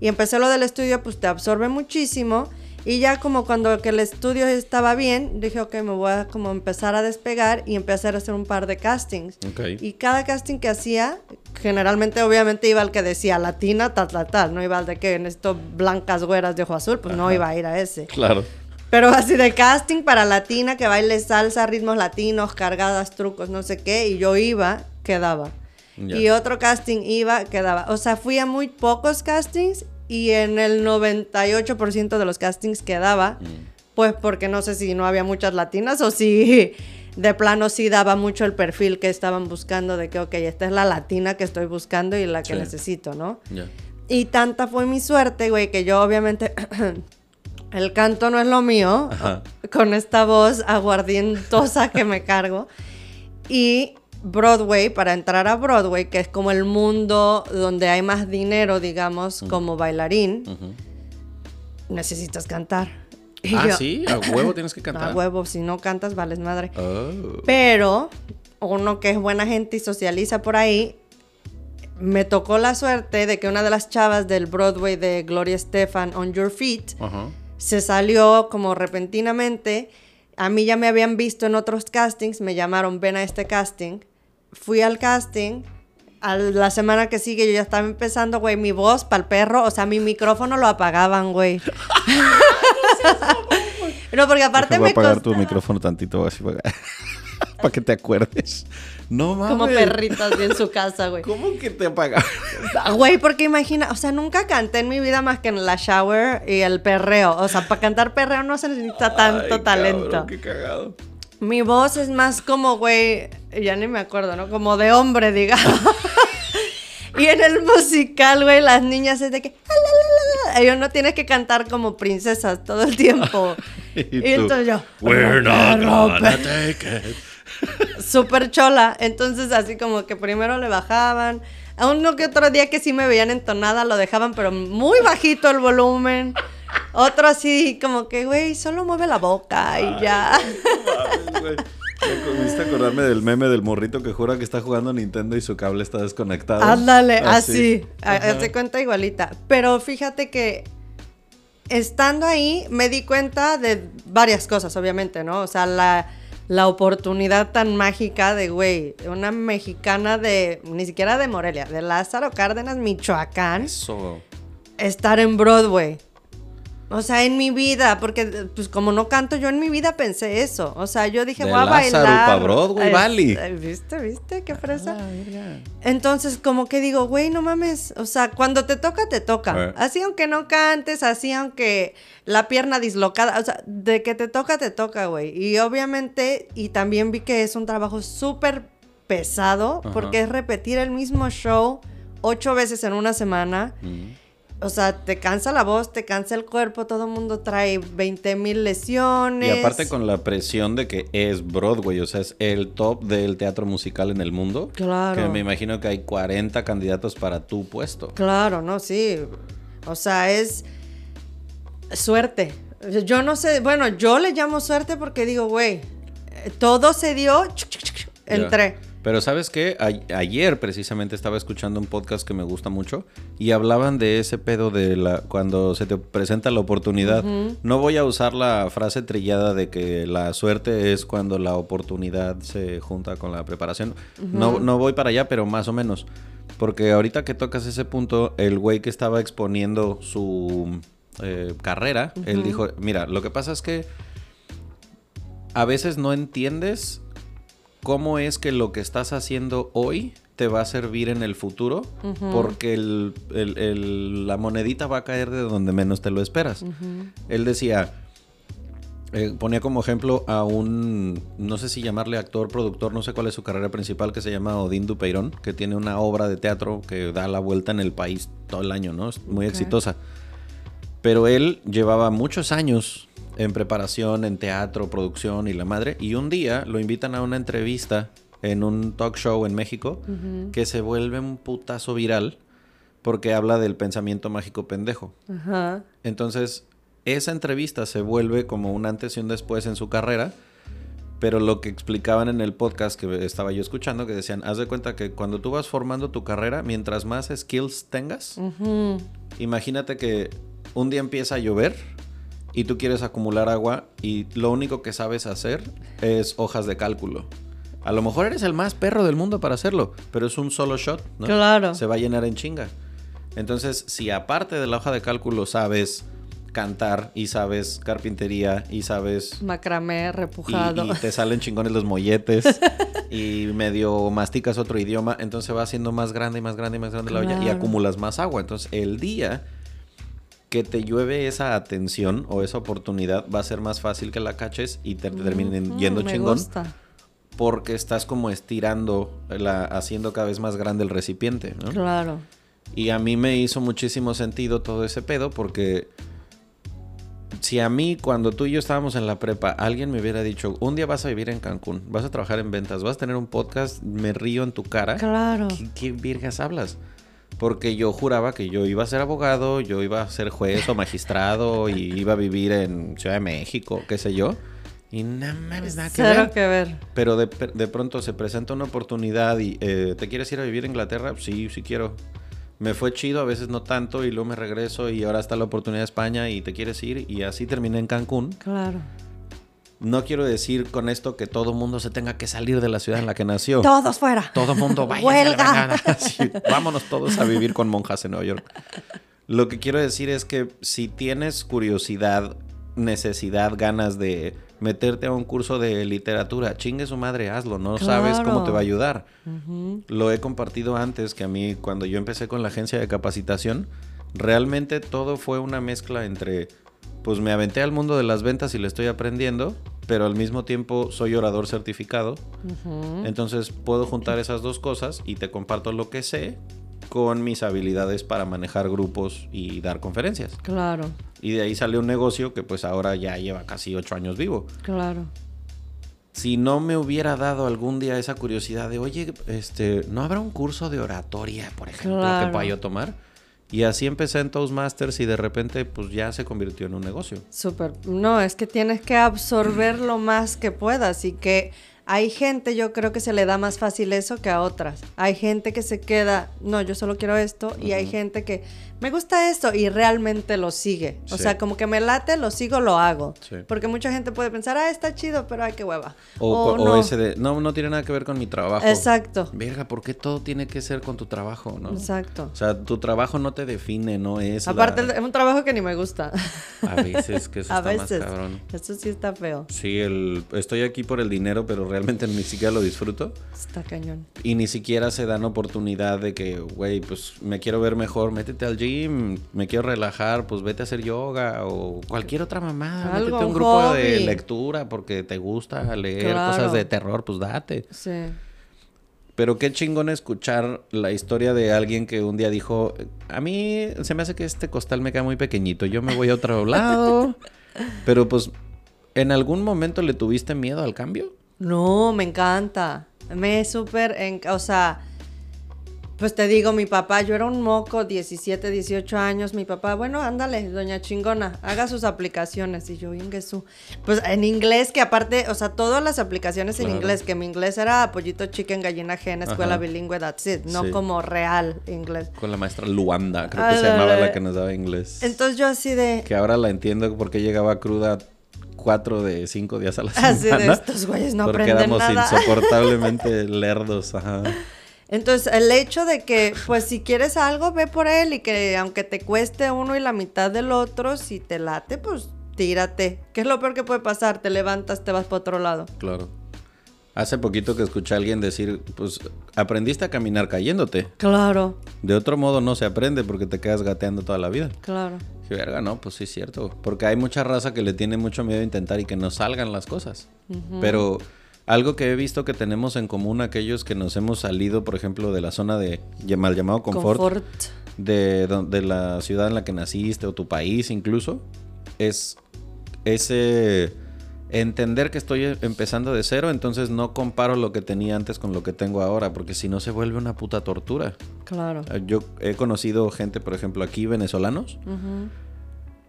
Y empecé lo del estudio, pues te absorbe muchísimo. Y ya como cuando que el estudio estaba bien, dije, ok, me voy a como empezar a despegar y empecé a hacer un par de castings. Ok. Y cada casting que hacía, generalmente obviamente iba al que decía latina, tal, tal, tal. No iba al de que en esto blancas güeras de ojo azul, pues no Ajá. iba a ir a ese. Claro. Pero así de casting para latina, que baile salsa, ritmos latinos, cargadas, trucos, no sé qué. Y yo iba, quedaba. Y otro casting iba, quedaba. O sea, fui a muy pocos castings y en el 98% de los castings quedaba. Mm. Pues porque no sé si no había muchas latinas o si de plano sí daba mucho el perfil que estaban buscando de que, ok, esta es la latina que estoy buscando y la que Sí. necesito, ¿no? Y tanta fue mi suerte, güey, que yo obviamente el canto no es lo mío, Ajá. con esta voz aguardientosa que me cargo. Y Broadway, para entrar a Broadway, que es como el mundo donde hay más dinero, digamos, como bailarín, necesitas cantar. Y Ah, yo, sí, a huevo tienes que cantar. A huevo, si no cantas, vales madre. Oh. Pero uno que es buena gente y socializa por ahí, me tocó la suerte de que una de las chavas del Broadway de Gloria Estefan, On Your Feet, se salió como repentinamente. A mí ya me habían visto en otros castings, me llamaron, ven a este casting. Fui al casting. A la semana que sigue yo ya estaba empezando, güey, mi voz para el perro, o sea, mi micrófono lo apagaban, güey. no, porque aparte Voy me a apagar costó- tu micrófono tantito así para, para que te acuerdes. No mames. como perritas en su casa, güey. ¿Cómo que te apagas? Ah, Güey, porque imagina, o sea, nunca canté en mi vida más que en la shower y el perreo. O sea, para cantar perreo no se necesita tanto Ay, talento. cabrón, qué cagado. Mi voz es más como, güey, ya ni me acuerdo, ¿no? Como de hombre, digamos. y en el musical, güey, las niñas es de que... "Ah, la, la, la, la". Ellos no tienes que cantar como princesas todo el tiempo. y, tú, entonces yo... We're not "Perro, gonna take it. súper chola. Entonces, así como que primero le bajaban. A uno que otro día que sí me veían entonada, lo dejaban, pero muy bajito el volumen. Otro así, como que, güey, solo mueve la boca y ya. Güey. Me comiste acordarme del meme del morrito que jura que está jugando Nintendo y su cable está desconectado. Ándale, así. Ajá. Hazte cuenta igualita. Pero fíjate que estando ahí me di cuenta de varias cosas, obviamente, ¿no? O sea, la, la oportunidad tan mágica de, güey, una mexicana de, ni siquiera de Morelia, de Lázaro Cárdenas, Michoacán, Eso. estar en Broadway. O sea, en mi vida, porque pues como no canto, yo en mi vida pensé eso. O sea, yo dije, De voy a Lázaro bailar. pa' Broadway, Valley. ¿Viste, viste? Qué fresa. Ah, verga. Entonces, como que digo, güey, no mames. O sea, cuando te toca, te toca. Eh. Así aunque no cantes, así aunque la pierna dislocada. O sea, de que te toca, te toca, güey. Y obviamente, y también vi que es un trabajo súper pesado, Ajá. porque es repetir el mismo show ocho veces en una semana. Mm. O sea, te cansa la voz, te cansa el cuerpo, todo el mundo trae 20 mil Y lesiones. aparte con la presión de que es Broadway, o sea, es el top del teatro musical en el mundo. Claro. Que me imagino que hay 40 candidatos para tu puesto. Claro, no, sí. O sea, es suerte. Yo no sé, bueno, yo le llamo suerte porque digo, güey, eh, todo se dio, chuc, Pero sabes qué, A- ayer precisamente estaba escuchando un podcast que me gusta mucho y hablaban de ese pedo de la cuando se te presenta la oportunidad. No voy a usar la frase trillada de que la suerte es cuando la oportunidad se junta con la preparación. no, no voy para allá, pero más o menos. Porque ahorita que tocas ese punto, el güey que estaba exponiendo su eh, carrera, él dijo, mira, lo que pasa es que a veces no entiendes cómo es que lo que estás haciendo hoy te va a servir en el futuro, porque el- el- el- la monedita va a caer de donde menos te lo esperas. Él decía, eh, ponía como ejemplo a un, no sé si llamarle actor, productor, no sé cuál es su carrera principal, que se llama Odín Dupeirón, que tiene una obra de teatro que da la vuelta en el país todo el año, ¿no? Es muy exitosa. Pero él llevaba muchos años en preparación, en teatro, producción y la madre. Y un día lo invitan a una entrevista en un talk show en México que se vuelve un putazo viral porque habla del pensamiento mágico pendejo. Entonces, esa entrevista se vuelve como un antes y un después en su carrera. Pero lo que explicaban en el podcast que estaba yo escuchando, que decían, haz de cuenta que cuando tú vas formando tu carrera, mientras más skills tengas. Imagínate que un día empieza a llover y tú quieres acumular agua y lo único que sabes hacer es hojas de cálculo. A lo mejor eres el más perro del mundo para hacerlo, pero es un solo shot, ¿no? Claro. Se va a llenar en chinga. Entonces, si aparte de la hoja de cálculo sabes cantar y sabes carpintería y sabes Macramé repujado. y te salen chingones los molletes y medio masticas otro idioma, entonces va siendo más grande y más grande y más grande la olla y acumulas más agua. Entonces el día que te llueve esa atención o esa oportunidad va a ser más fácil que la caches y te, te terminen yendo me chingón gusta. porque estás como estirando, la, haciendo cada vez más grande el recipiente, ¿no? si a mí, cuando tú y yo estábamos en la prepa, alguien me hubiera dicho, un día vas a vivir en Cancún, vas a trabajar en ventas, vas a tener un podcast, me río en tu cara. Claro. ¿Qué, qué virgas hablas? Porque yo juraba que yo iba a ser abogado, yo iba a ser juez o magistrado y iba a vivir en Ciudad de México, qué sé yo. Y nada más, nada que Cero ver. que ver. Pero de, de pronto se presenta una oportunidad y eh, ¿te quieres ir a vivir a Inglaterra? Sí, sí quiero. Me fue chido, a veces no tanto, y luego me regreso y ahora está la oportunidad de España y te quieres ir y así terminé en Cancún. Claro. No quiero decir con esto que todo mundo se tenga que salir de la ciudad en la que nació. Todos fuera. Todo mundo vaya. Huelga. vámonos todos a vivir con monjas en Nueva York. Lo que quiero decir es que si tienes curiosidad, necesidad, ganas de meterte a un curso de literatura, chingue su madre, hazlo. No sabes cómo te va a ayudar. Lo he compartido antes que a mí, cuando yo empecé con la agencia de capacitación, realmente todo fue una mezcla entre, pues me aventé al mundo de las ventas y le estoy aprendiendo, pero al mismo tiempo soy orador certificado. Entonces puedo juntar esas dos cosas y te comparto lo que sé con mis habilidades para manejar grupos y dar conferencias. Claro, Y de ahí sale un negocio que pues ahora ya lleva casi ocho años vivo. claro. Si no me hubiera dado algún día esa curiosidad de, oye, este, ¿no habrá un curso de oratoria, por ejemplo, Claro. que pueda yo tomar? Y así empecé en Toastmasters y de repente pues ya se convirtió en un negocio. Súper. No, es que tienes que absorber lo más que puedas y que hay gente, yo creo que se le da más fácil eso que a otras. Hay gente que se queda, no, yo solo quiero esto, y hay gente que me gusta esto y realmente lo sigue. O Sí. sea, como que me late, lo sigo, lo hago. Sí. Porque mucha gente puede pensar, ah, está chido, pero ay, qué hueva. O, O o no. ese de, no, no tiene nada que ver con mi trabajo. Exacto. Verga, ¿por qué todo tiene que ser con tu trabajo, no? Exacto. O sea, tu trabajo no te define, no es la- Aparte, es un trabajo que ni me gusta. A veces, que eso a está veces. más cabrón. Eso sí está feo. Sí, el, estoy aquí por el dinero, pero realmente ni siquiera lo disfruto. Está cañón. Y ni siquiera se dan oportunidad de que, güey, pues me quiero ver mejor, métete al gym, me quiero relajar, pues vete a hacer yoga o cualquier otra mamada. Algo, métete a un grupo de lectura porque te gusta leer Claro. cosas de terror, pues date. Sí. Pero qué chingón escuchar la historia de alguien que un día dijo, a mí se me hace que este costal me queda muy pequeñito, yo me voy a otro lado. Pero pues, ¿en algún momento le tuviste miedo al cambio? No, me encanta. Me súper, en, o sea, pues te digo, mi papá, yo era un moco, 17, 18 años, mi papá, bueno, ándale, doña chingona, haga sus aplicaciones. Y yo, Ingesu. Pues en inglés, que aparte, o sea, todas las aplicaciones en inglés, que mi inglés era pollito chicken, gallina ajena, escuela Ajá. bilingüe, that's it, no Sí. como real inglés. Con la maestra Luanda, creo que Ah, se la- llamaba la- que nos daba inglés. Entonces yo así de, Que ahora la entiendo porque llegaba cruda cuatro de cinco días a la semana. así de estos güeyes no porque aprenden éramos nada. insoportablemente lerdos, ajá. Entonces, el hecho de que, pues, si quieres algo, ve por él y que aunque te cueste uno y la mitad del otro, si te late, pues tírate. ¿Qué es lo peor que puede pasar? Te levantas, te vas para otro lado. Claro. Hace poquito que escuché a alguien decir, pues aprendiste a caminar cayéndote. Claro, De otro modo no se aprende porque te quedas gateando toda la vida. claro. Dije, verga, no, pues sí es cierto. Porque hay mucha raza que le tiene mucho miedo a intentar y que no salgan las cosas. Pero algo que he visto que tenemos en común aquellos que nos hemos salido, por ejemplo, de la zona de mal llamado confort, Confort. De, de la ciudad en la que naciste o tu país incluso, es ese entender que estoy empezando de cero, entonces no comparo lo que tenía antes con lo que tengo ahora, porque si no se vuelve una puta tortura. Claro. Yo he conocido gente, por ejemplo, aquí venezolanos,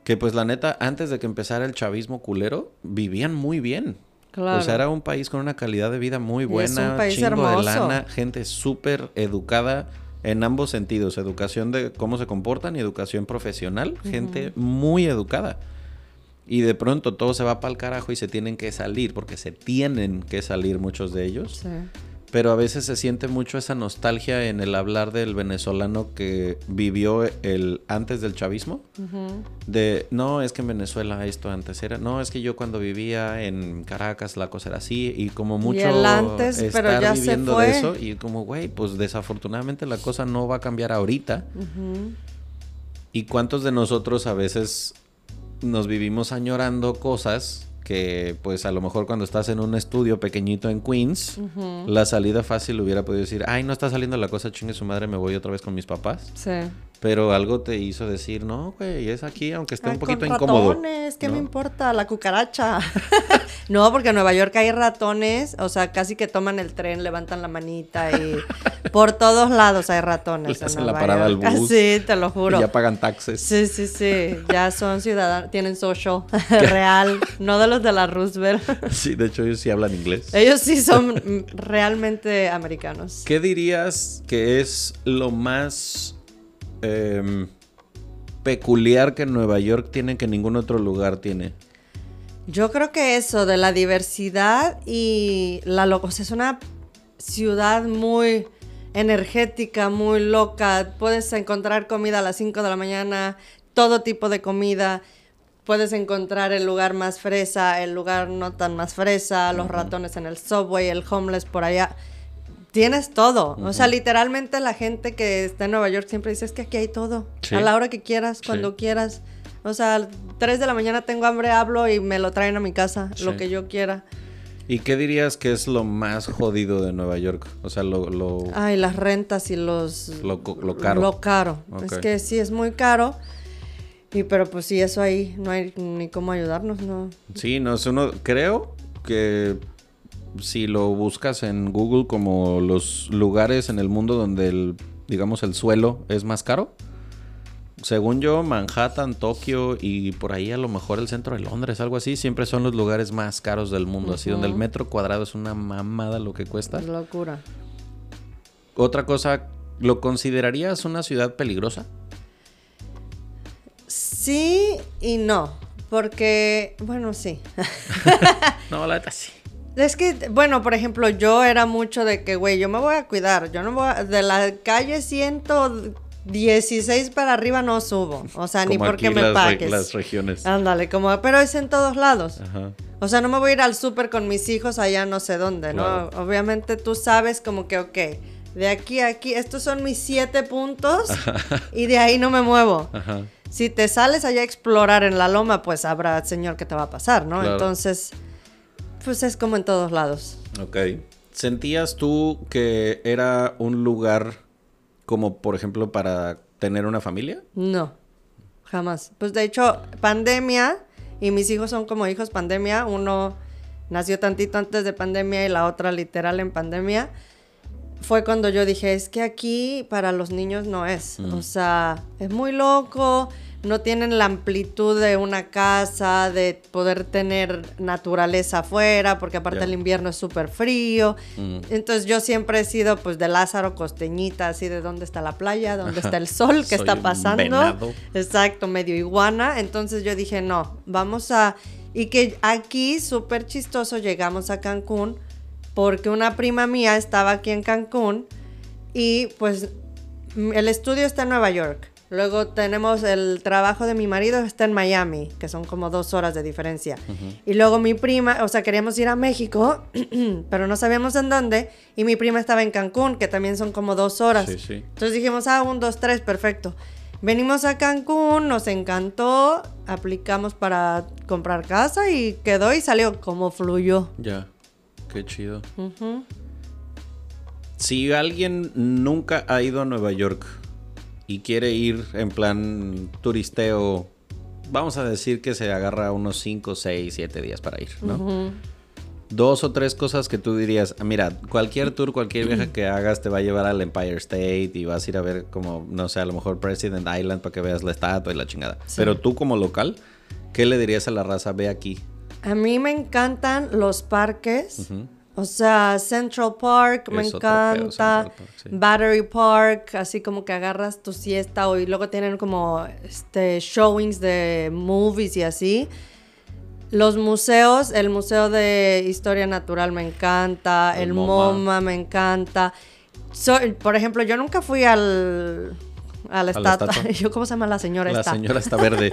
que pues la neta, antes de que empezara el chavismo culero, vivían muy bien. Claro. O sea, era un país con una calidad de vida muy es buena, un país chingo hermoso. de lana, gente súper educada en ambos sentidos, educación de cómo se comportan y educación profesional, gente muy educada. Y de pronto todo se va para el carajo y se tienen que salir, porque se tienen que salir muchos de ellos. Sí. Pero a veces se siente mucho esa nostalgia en el hablar del venezolano que vivió el antes del chavismo. De, no, es que en Venezuela esto antes era, no, es que yo cuando vivía en Caracas la cosa era así y como mucho el antes, pero estar ya se viviendo fue. de eso y como, güey, pues desafortunadamente la cosa no va a cambiar ahorita. Ujú. ¿Y cuántos de nosotros a veces nos vivimos añorando cosas que pues a lo mejor cuando estás en un estudio pequeñito en Queens, la salida fácil hubiera podido decir, ay, no está saliendo la cosa, chingue su madre, me voy otra vez con mis papás. Sí. Pero algo te hizo decir, no, güey, es aquí, aunque esté Ay, un poquito con incómodo. ratones, ¿qué me importa? La cucaracha. no, porque en Nueva York hay ratones, o sea, casi que toman el tren, levantan la manita y por todos lados hay ratones. Le en la Nueva parada York. Bus. Sí, te lo juro. Y ya pagan taxes. Sí, sí, sí. Ya son ciudadanos, tienen social real, no de los de la Roosevelt. Sí, de hecho ellos sí hablan inglés. Ellos sí son realmente americanos. ¿Qué dirías que es lo más em, peculiar que Nueva York tiene que ningún otro lugar tiene? Yo creo que eso de la diversidad y la sea, es una ciudad muy energética, muy loca. Puedes encontrar comida a las 5 de la mañana, todo tipo de comida. Puedes encontrar el lugar más fresa, el lugar no tan más fresa, los ratones en el subway, el homeless por allá. Tienes todo. O sea, literalmente la gente que está en Nueva York siempre dice, es que aquí hay todo. Sí. A la hora que quieras, Sí. cuando quieras. O sea, a 3 de la mañana tengo hambre, hablo y me lo traen a mi casa, lo que yo quiera. ¿Y qué dirías que es lo más jodido de Nueva York? O sea, lo, lo, Ay, las rentas y los... lo, caro. Lo caro. Es que sí, es muy caro. Y pero pues sí, eso ahí no hay ni cómo ayudarnos, ¿no? Sí, no es uno. Creo que si lo buscas en Google como los lugares en el mundo donde el, digamos, el suelo es más caro. Según yo, Manhattan, Tokio y por ahí a lo mejor el centro de Londres, algo así, siempre son los lugares más caros del mundo. Así donde el metro cuadrado es una mamada lo que cuesta. Es locura. Otra cosa, ¿lo considerarías una ciudad peligrosa? Sí y no. Porque, bueno, sí. No, la neta sí. Es que, bueno, por ejemplo, yo era mucho de que, güey, yo me voy a cuidar. Yo no voy a... De la calle 116 para arriba no subo. O sea, ni porque aquí me las, pagues. las regiones. Ándale, como... Pero es en todos lados. Ajá. O sea, no me voy a ir al súper con mis hijos allá no sé dónde, ¿no? Obviamente tú sabes como que, ok, de aquí a aquí, estos son mis siete puntos y de ahí no me muevo. Ajá. Si te sales allá a explorar en la loma, pues habrá señor que te va a pasar, ¿no? Claro. Entonces, pues es como en todos lados. Ok. ¿Sentías tú que era un lugar como, por ejemplo, para tener una familia? No, jamás. Pues de hecho, pandemia, y mis hijos son como hijos pandemia, uno nació tantito antes de pandemia y la otra literal en pandemia. Fue cuando yo dije, es que aquí para los niños no es. O sea, es muy loco, no tienen la amplitud de una casa, de poder tener naturaleza afuera, porque aparte el invierno es súper frío. Mm. Entonces yo siempre he sido pues de Lázaro costeñita, así de dónde está la playa, dónde está el sol, qué está pasando. Exacto, medio iguana. Entonces yo dije, no, vamos a... Y que aquí, súper chistoso, llegamos a Cancún porque una prima mía estaba aquí en Cancún y pues el estudio está en Nueva York. Luego tenemos el trabajo de mi marido está en Miami, que son como dos horas de diferencia. Y luego mi prima, o sea, queríamos ir a México, pero no sabíamos en dónde. Y mi prima estaba en Cancún, que también son como dos horas. Sí, sí. Entonces dijimos, ah, un, dos, tres, perfecto. Venimos a Cancún, nos encantó, aplicamos para comprar casa y quedó y salió como fluyó. Ya. Qué chido. Si alguien nunca ha ido a Nueva York y quiere ir en plan turisteo, vamos a decir que se agarra unos 5, 6, 7 días para ir, ¿no? Dos o tres cosas que tú dirías, "Ah, mira, cualquier tour, cualquier viaje que hagas te va a llevar al Empire State y vas a ir a ver como, no sé, a lo mejor President Island para que veas la estatua y la chingada. Sí. Pero tú como local, ¿qué le dirías a la raza? Ve aquí. A mí me encantan los parques. O sea, Central Park me Es encanta. Central Park, sí. Battery Park, así como que agarras tu siesta o y luego tienen como este showings de movies y así. Los museos, el Museo de Historia Natural me encanta, El el, MoMA. MoMA. me encanta. Soy- por ejemplo, yo nunca fui al a la ¿A la estatua. estatua? Yo, ¿cómo se llama la señora La esta? señora está verde.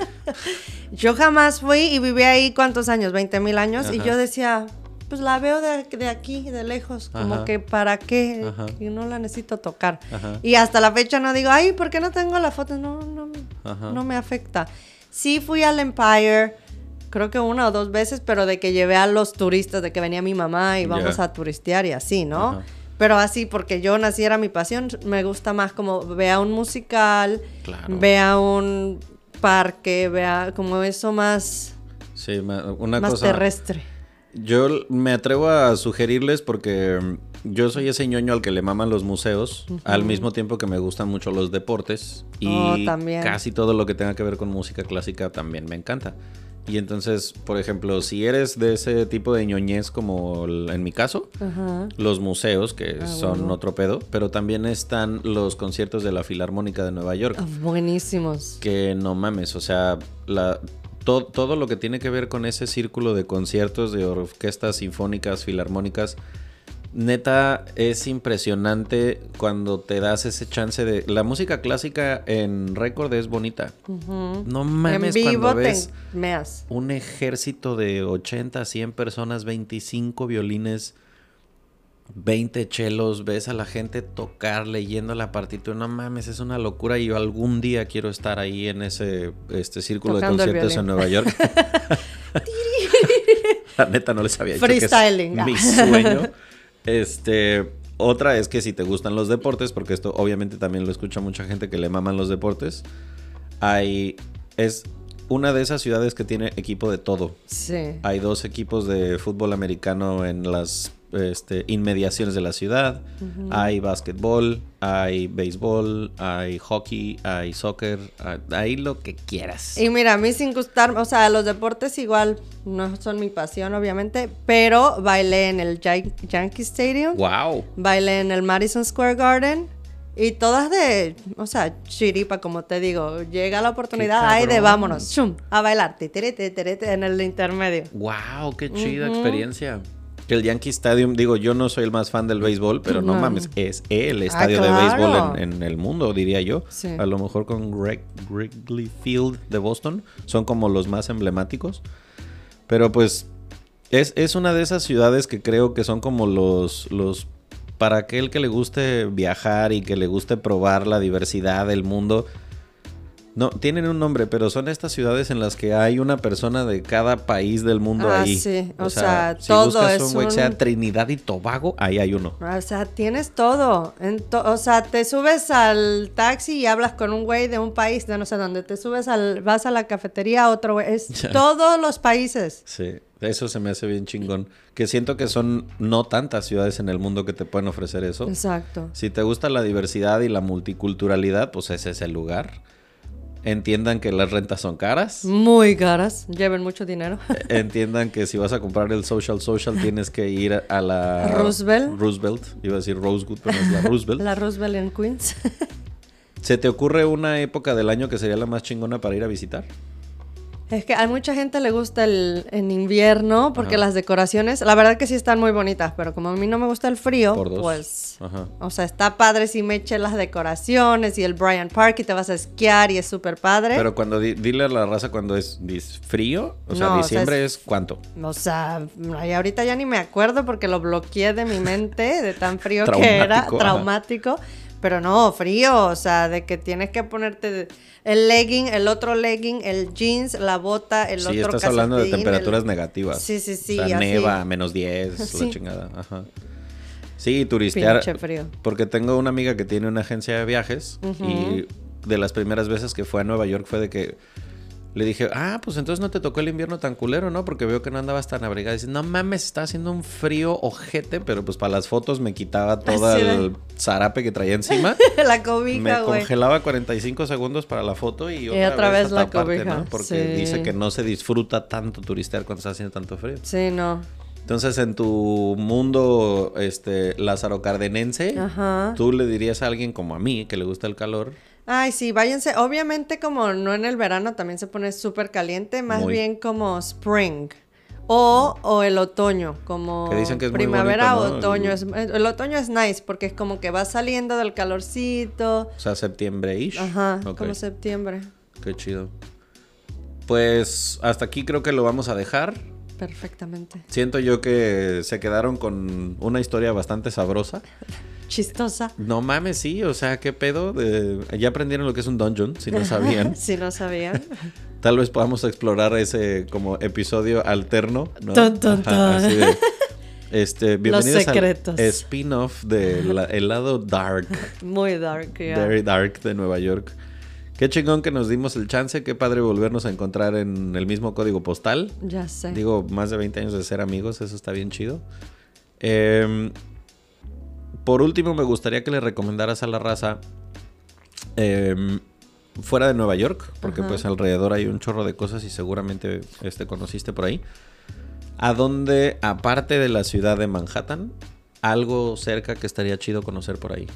Yo jamás fui y viví ahí cuántos años, 20 mil años, y yo decía, pues la veo de, de aquí, de lejos, como Ajá. que para qué, Ajá. y no la necesito tocar. Ajá. Y hasta la fecha no digo, ay, ¿por qué no tengo la foto? No, no, no me afecta. Sí fui al Empire, creo que una o dos veces, pero de que llevé a los turistas, de que venía mi mamá y vamos a turistear y así, ¿no? Pero así, porque yo nací, era mi pasión, me gusta más como vea un musical, Claro. vea un parque, vea como eso más, Sí, una más cosa. terrestre. Yo me atrevo a sugerirles porque mm, yo soy ese ñoño al que le maman los museos, al mismo tiempo que me gustan mucho los deportes y Oh, también. casi todo lo que tenga que ver con música clásica también me encanta. Y entonces, por ejemplo, si eres de ese tipo de ñoñez como en mi caso, los museos, que Ah, son bueno. otro pedo, pero también están los conciertos de la Filarmónica de Nueva York Ah, buenísimos. que no mames, o sea, la, to- todo lo que tiene que ver con ese círculo de conciertos de orquestas sinfónicas, filarmónicas, neta es impresionante cuando te das ese chance de... La música clásica en récord es bonita. No En mames vivo cuando ves un ejército de 80, 100 personas, 25 violines, 20 chelos, ves a la gente tocar leyendo la partitura, no mames, es una locura y yo algún día quiero estar ahí en ese este círculo Tocando de conciertos en. Nueva York. la neta no les había dicho que es Freestyling. mi sueño. Este, otra es que si te gustan los deportes, porque esto obviamente también lo escucha mucha gente que le maman los deportes, hay es una de esas ciudades que tiene equipo de todo. Sí. Hay dos equipos de fútbol americano en las este, inmediaciones de la ciudad. Hay básquetbol, hay béisbol, hay hockey, hay soccer, hay, hay lo que quieras. Y mira, a mí sin gustar, o sea, los deportes igual no son mi pasión, obviamente, pero bailé en el Yan- Yankee Stadium, ¡Wow! bailé en el Madison Square Garden y todas de, o sea, chiripa, como te digo, llega la oportunidad, ay, de vámonos, chum, a bailar, titiri, titiri, en el intermedio. ¡Wow! ¡Qué chida experiencia! El Yankee Stadium, digo, yo no soy el más fan del béisbol, pero no, No. mames, es el estadio Ah, de claro. béisbol en, en el mundo, diría yo. Sí. A lo mejor con Greg, Wrigley Field de Boston, son como los más emblemáticos. Pero pues es, es una de esas ciudades que creo que son como los, los... Para aquel que le guste viajar y que le guste probar la diversidad del mundo. No, tienen un nombre, pero son estas ciudades en las que hay una persona de cada país del mundo Ah, ahí. sí, o sea, si todo buscas es un güey sea Trinidad y Tobago, ahí hay uno. O sea, tienes todo. To- o sea, te subes al taxi y hablas con un güey de un país, de no sé dónde. Te subes al, vas a la cafetería, otro güey. Es todos los países. Sí, eso se me hace bien chingón. Que siento que son no tantas ciudades en el mundo que te pueden ofrecer eso. Exacto. Si te gusta la diversidad y la multiculturalidad, pues ese es el lugar. Entiendan que las rentas son caras. Muy caras. Lleven mucho dinero. Entiendan que si vas a comprar el Social Social tienes que ir a la... Roosevelt. Roosevelt. Iba a decir Rosewood, pero es la Roosevelt. la Roosevelt en Queens. ¿Se te ocurre una época del año que sería la más chingona para ir a visitar? Es que a mucha gente le gusta el en invierno porque Ajá. las decoraciones, la verdad que sí están muy bonitas, pero como a mí no me gusta el frío, pues Ajá. O sea, está padre si me eché las decoraciones y el Bryant Park y te vas a esquiar y es súper padre. Pero cuando di- dile a la raza cuando es frío, o sea, No, o sea, diciembre es- es... cuánto? O sea, ay, ahorita ya ni me acuerdo porque lo bloqueé de mi mente de tan frío que era, Traumático, ajá. Pero no, frío, o sea, de que tienes que ponerte el legging, el otro legging, el jeans, la bota, el Sí, otro estás hablando de temperaturas el- negativas. Sí, sí, sí, O sea, neva, menos 10, la Sí. chingada. Ajá. Sí, turistear. Pinche frío. Porque tengo una amiga que tiene una agencia de viajes y de las primeras veces que fue a Nueva York fue de que le dije, ah, pues entonces no te tocó el invierno tan culero, ¿no? Porque veo que no andabas tan abrigada. Dice, no mames, está haciendo un frío ojete, pero pues para las fotos me quitaba todo el zarape que traía encima. la me cobija, güey. congelaba 45 segundos para la foto y otra, otra vez, la cobija, ¿no? Porque sí. dice que no se disfruta tanto turistear cuando está haciendo tanto frío. Sí, no. Entonces, en tu mundo este lázaro cardenense, Ajá. tú le dirías a alguien como a mí, que le gusta el calor, Ay, sí, váyanse. Obviamente, como no en el verano también se pone súper caliente, más Muy. bien como spring. O, o el otoño, como Que dicen que es muy primavera bonito, o otoño. El- Es- el otoño es nice porque es como que va saliendo del calorcito. o sea, septiembre-ish. Ajá, como septiembre. Qué chido. Pues hasta aquí creo que lo vamos a dejar. Perfectamente. Siento yo que se quedaron con una historia bastante sabrosa. Chistosa. No mames, sí, o sea, qué pedo. Ya aprendieron lo que es un dungeon, si no sabían. si no sabían. Tal vez podamos explorar ese como episodio alterno, ¿no? Tun, tun, Ajá, tun. así de, Este, bienvenidos al spin-off del lado dark, Muy dark, ya. very dark de Nueva York. Qué chingón que nos dimos el chance, qué padre volvernos a encontrar en el mismo código postal. Ya sé. Digo, más de 20 años de ser amigos, eso está bien chido. Em, por último, me gustaría que le recomendaras a la raza em, fuera de Nueva York, porque Ajá. pues alrededor hay un chorro de cosas y seguramente este, conociste por ahí. A dónde, aparte de la ciudad de Manhattan, algo cerca que estaría chido conocer por ahí.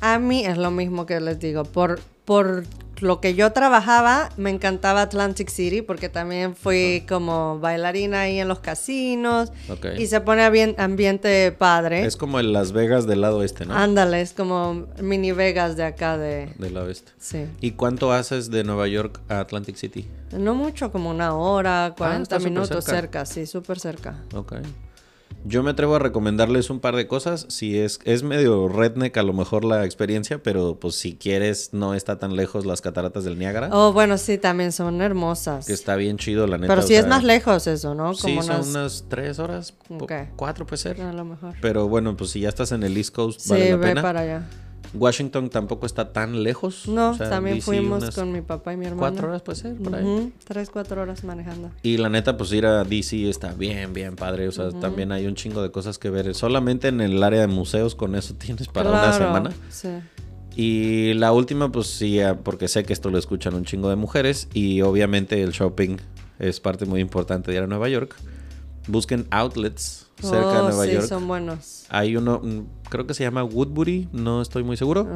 A mí es lo mismo que les digo. Por, por lo que yo trabajaba, me encantaba Atlantic City porque también fui como bailarina ahí en los casinos. Y se pone bien, ambiente padre. Es como el Las Vegas del lado este, ¿no? Ándale, es como mini Vegas de acá de... Del lado este. Sí. ¿Y cuánto haces de Nueva York a Atlantic City? No mucho, como una hora, 40 Ah, minutos cerca. cerca. sí, súper cerca. Ok. Yo me atrevo a recomendarles un par de cosas. Si es, es medio redneck a lo mejor la experiencia, pero pues si quieres no está tan lejos las cataratas del Niágara. Oh, bueno, sí, también son hermosas. Que está bien chido, la neta. Pero sí es sea, más lejos eso, ¿no? Sí, Como son unas... unas tres horas. Cuatro puede ser. A lo mejor. Pero bueno, pues si ya estás en el East Coast, Sí, vale la ve pena. para allá. Washington tampoco está tan lejos. No, o sea, también DC fuimos con mi papá y mi hermano. Cuatro horas puede ser, por ahí. Ujú, Tres, cuatro horas manejando. Y la neta, pues ir a DC está bien, bien padre. O sea, también hay un chingo de cosas que ver. Solamente en el área de museos con eso tienes para una semana. Sí. Y la última, pues sí, ah, porque sé que esto lo escuchan un chingo de mujeres. Y obviamente el shopping es parte muy importante de ir a Nueva York. Busquen outlets cerca de Oh, Nueva sí, York. son buenos. Hay uno, mm, creo que se llama Woodbury, no estoy muy seguro.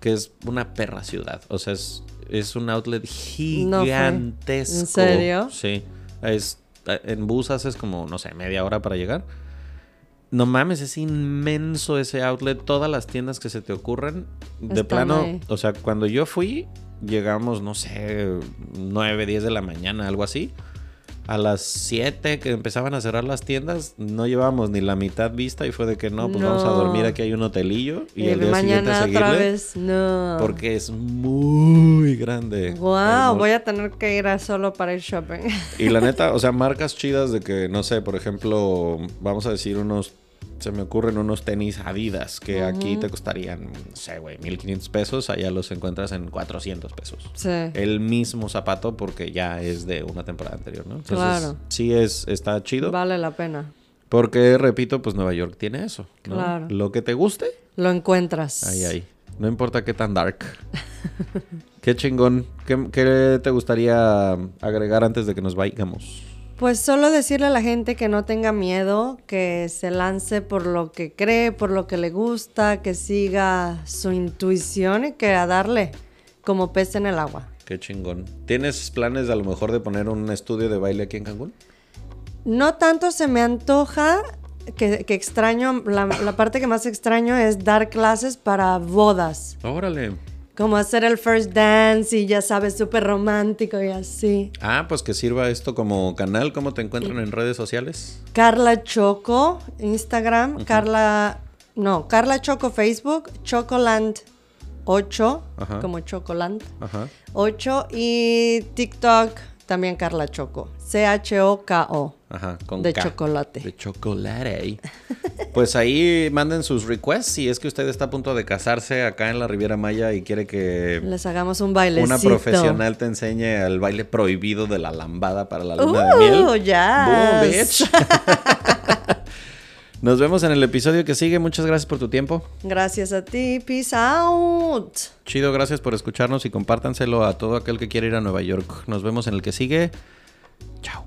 Que es una perra ciudad. O sea, es, es un outlet No gigantesco. ¿En serio? Sí. Es, en bus haces como, no sé, media hora para llegar. No mames, es inmenso ese outlet. Todas las tiendas que se te ocurran. De Están plano, ahí. o sea, cuando yo fui, llegamos, no sé, 9, 10 de la mañana, algo así. A las 7 que empezaban a cerrar las tiendas, no llevábamos ni la mitad vista y fue de que no, pues vamos a dormir aquí hay un hotelillo y, Y, el día siguiente mañana seguirle. otra vez. No. Porque es muy grande. Wow, voy a tener que ir a solo para ir shopping. Y la neta, o sea, marcas chidas de que, no sé, por ejemplo, vamos a decir unos, se me ocurren unos tenis Adidas que aquí te costarían, no sé, güey, 1500 pesos, allá los encuentras en 400 pesos. sí. El mismo zapato porque ya es de una temporada anterior, ¿no? Entonces, Claro. sí es, está chido. Vale la pena. Porque, repito, pues Nueva York tiene eso, ¿no? Claro. Lo que te guste, Lo encuentras. Ahí, ahí. No importa qué tan dark. qué chingón. ¿Qué, qué te gustaría agregar antes de que nos vayamos? Pues solo decirle a la gente que no tenga miedo, que se lance por lo que cree, por lo que le gusta, que siga su intuición y que a darle como pez en el agua. Qué chingón. ¿Tienes planes a lo mejor de poner un estudio de baile aquí en Cancún? No tanto se me antoja que, que extraño, la, la parte que más extraño es dar clases para bodas. Órale. Como hacer el first dance y ya sabes, súper romántico y así. Ah, pues que sirva esto como canal. ¿Cómo te encuentran en redes sociales? Carla Choco, Instagram, Carla, no, Carla Choco Facebook, Chocoland 8, Ajá. como Chocoland Ajá. 8 y TikTok también Carla Choco, C-H-O-K-O, Ajá. Con de K. chocolate. De chocolate. Pues ahí manden sus requests. Si es que usted está a punto de casarse acá en la Riviera Maya y quiere que Les hagamos un bailecito. una profesional te enseñe el baile prohibido de la lambada para la luna de Uh, miel. yes. Boom, bitch. Nos vemos en el episodio que sigue. Muchas gracias por tu tiempo. Gracias a ti, peace out. Chido, gracias por escucharnos y compártanselo a todo aquel que quiere ir a Nueva York. Nos vemos en el que sigue. Chao.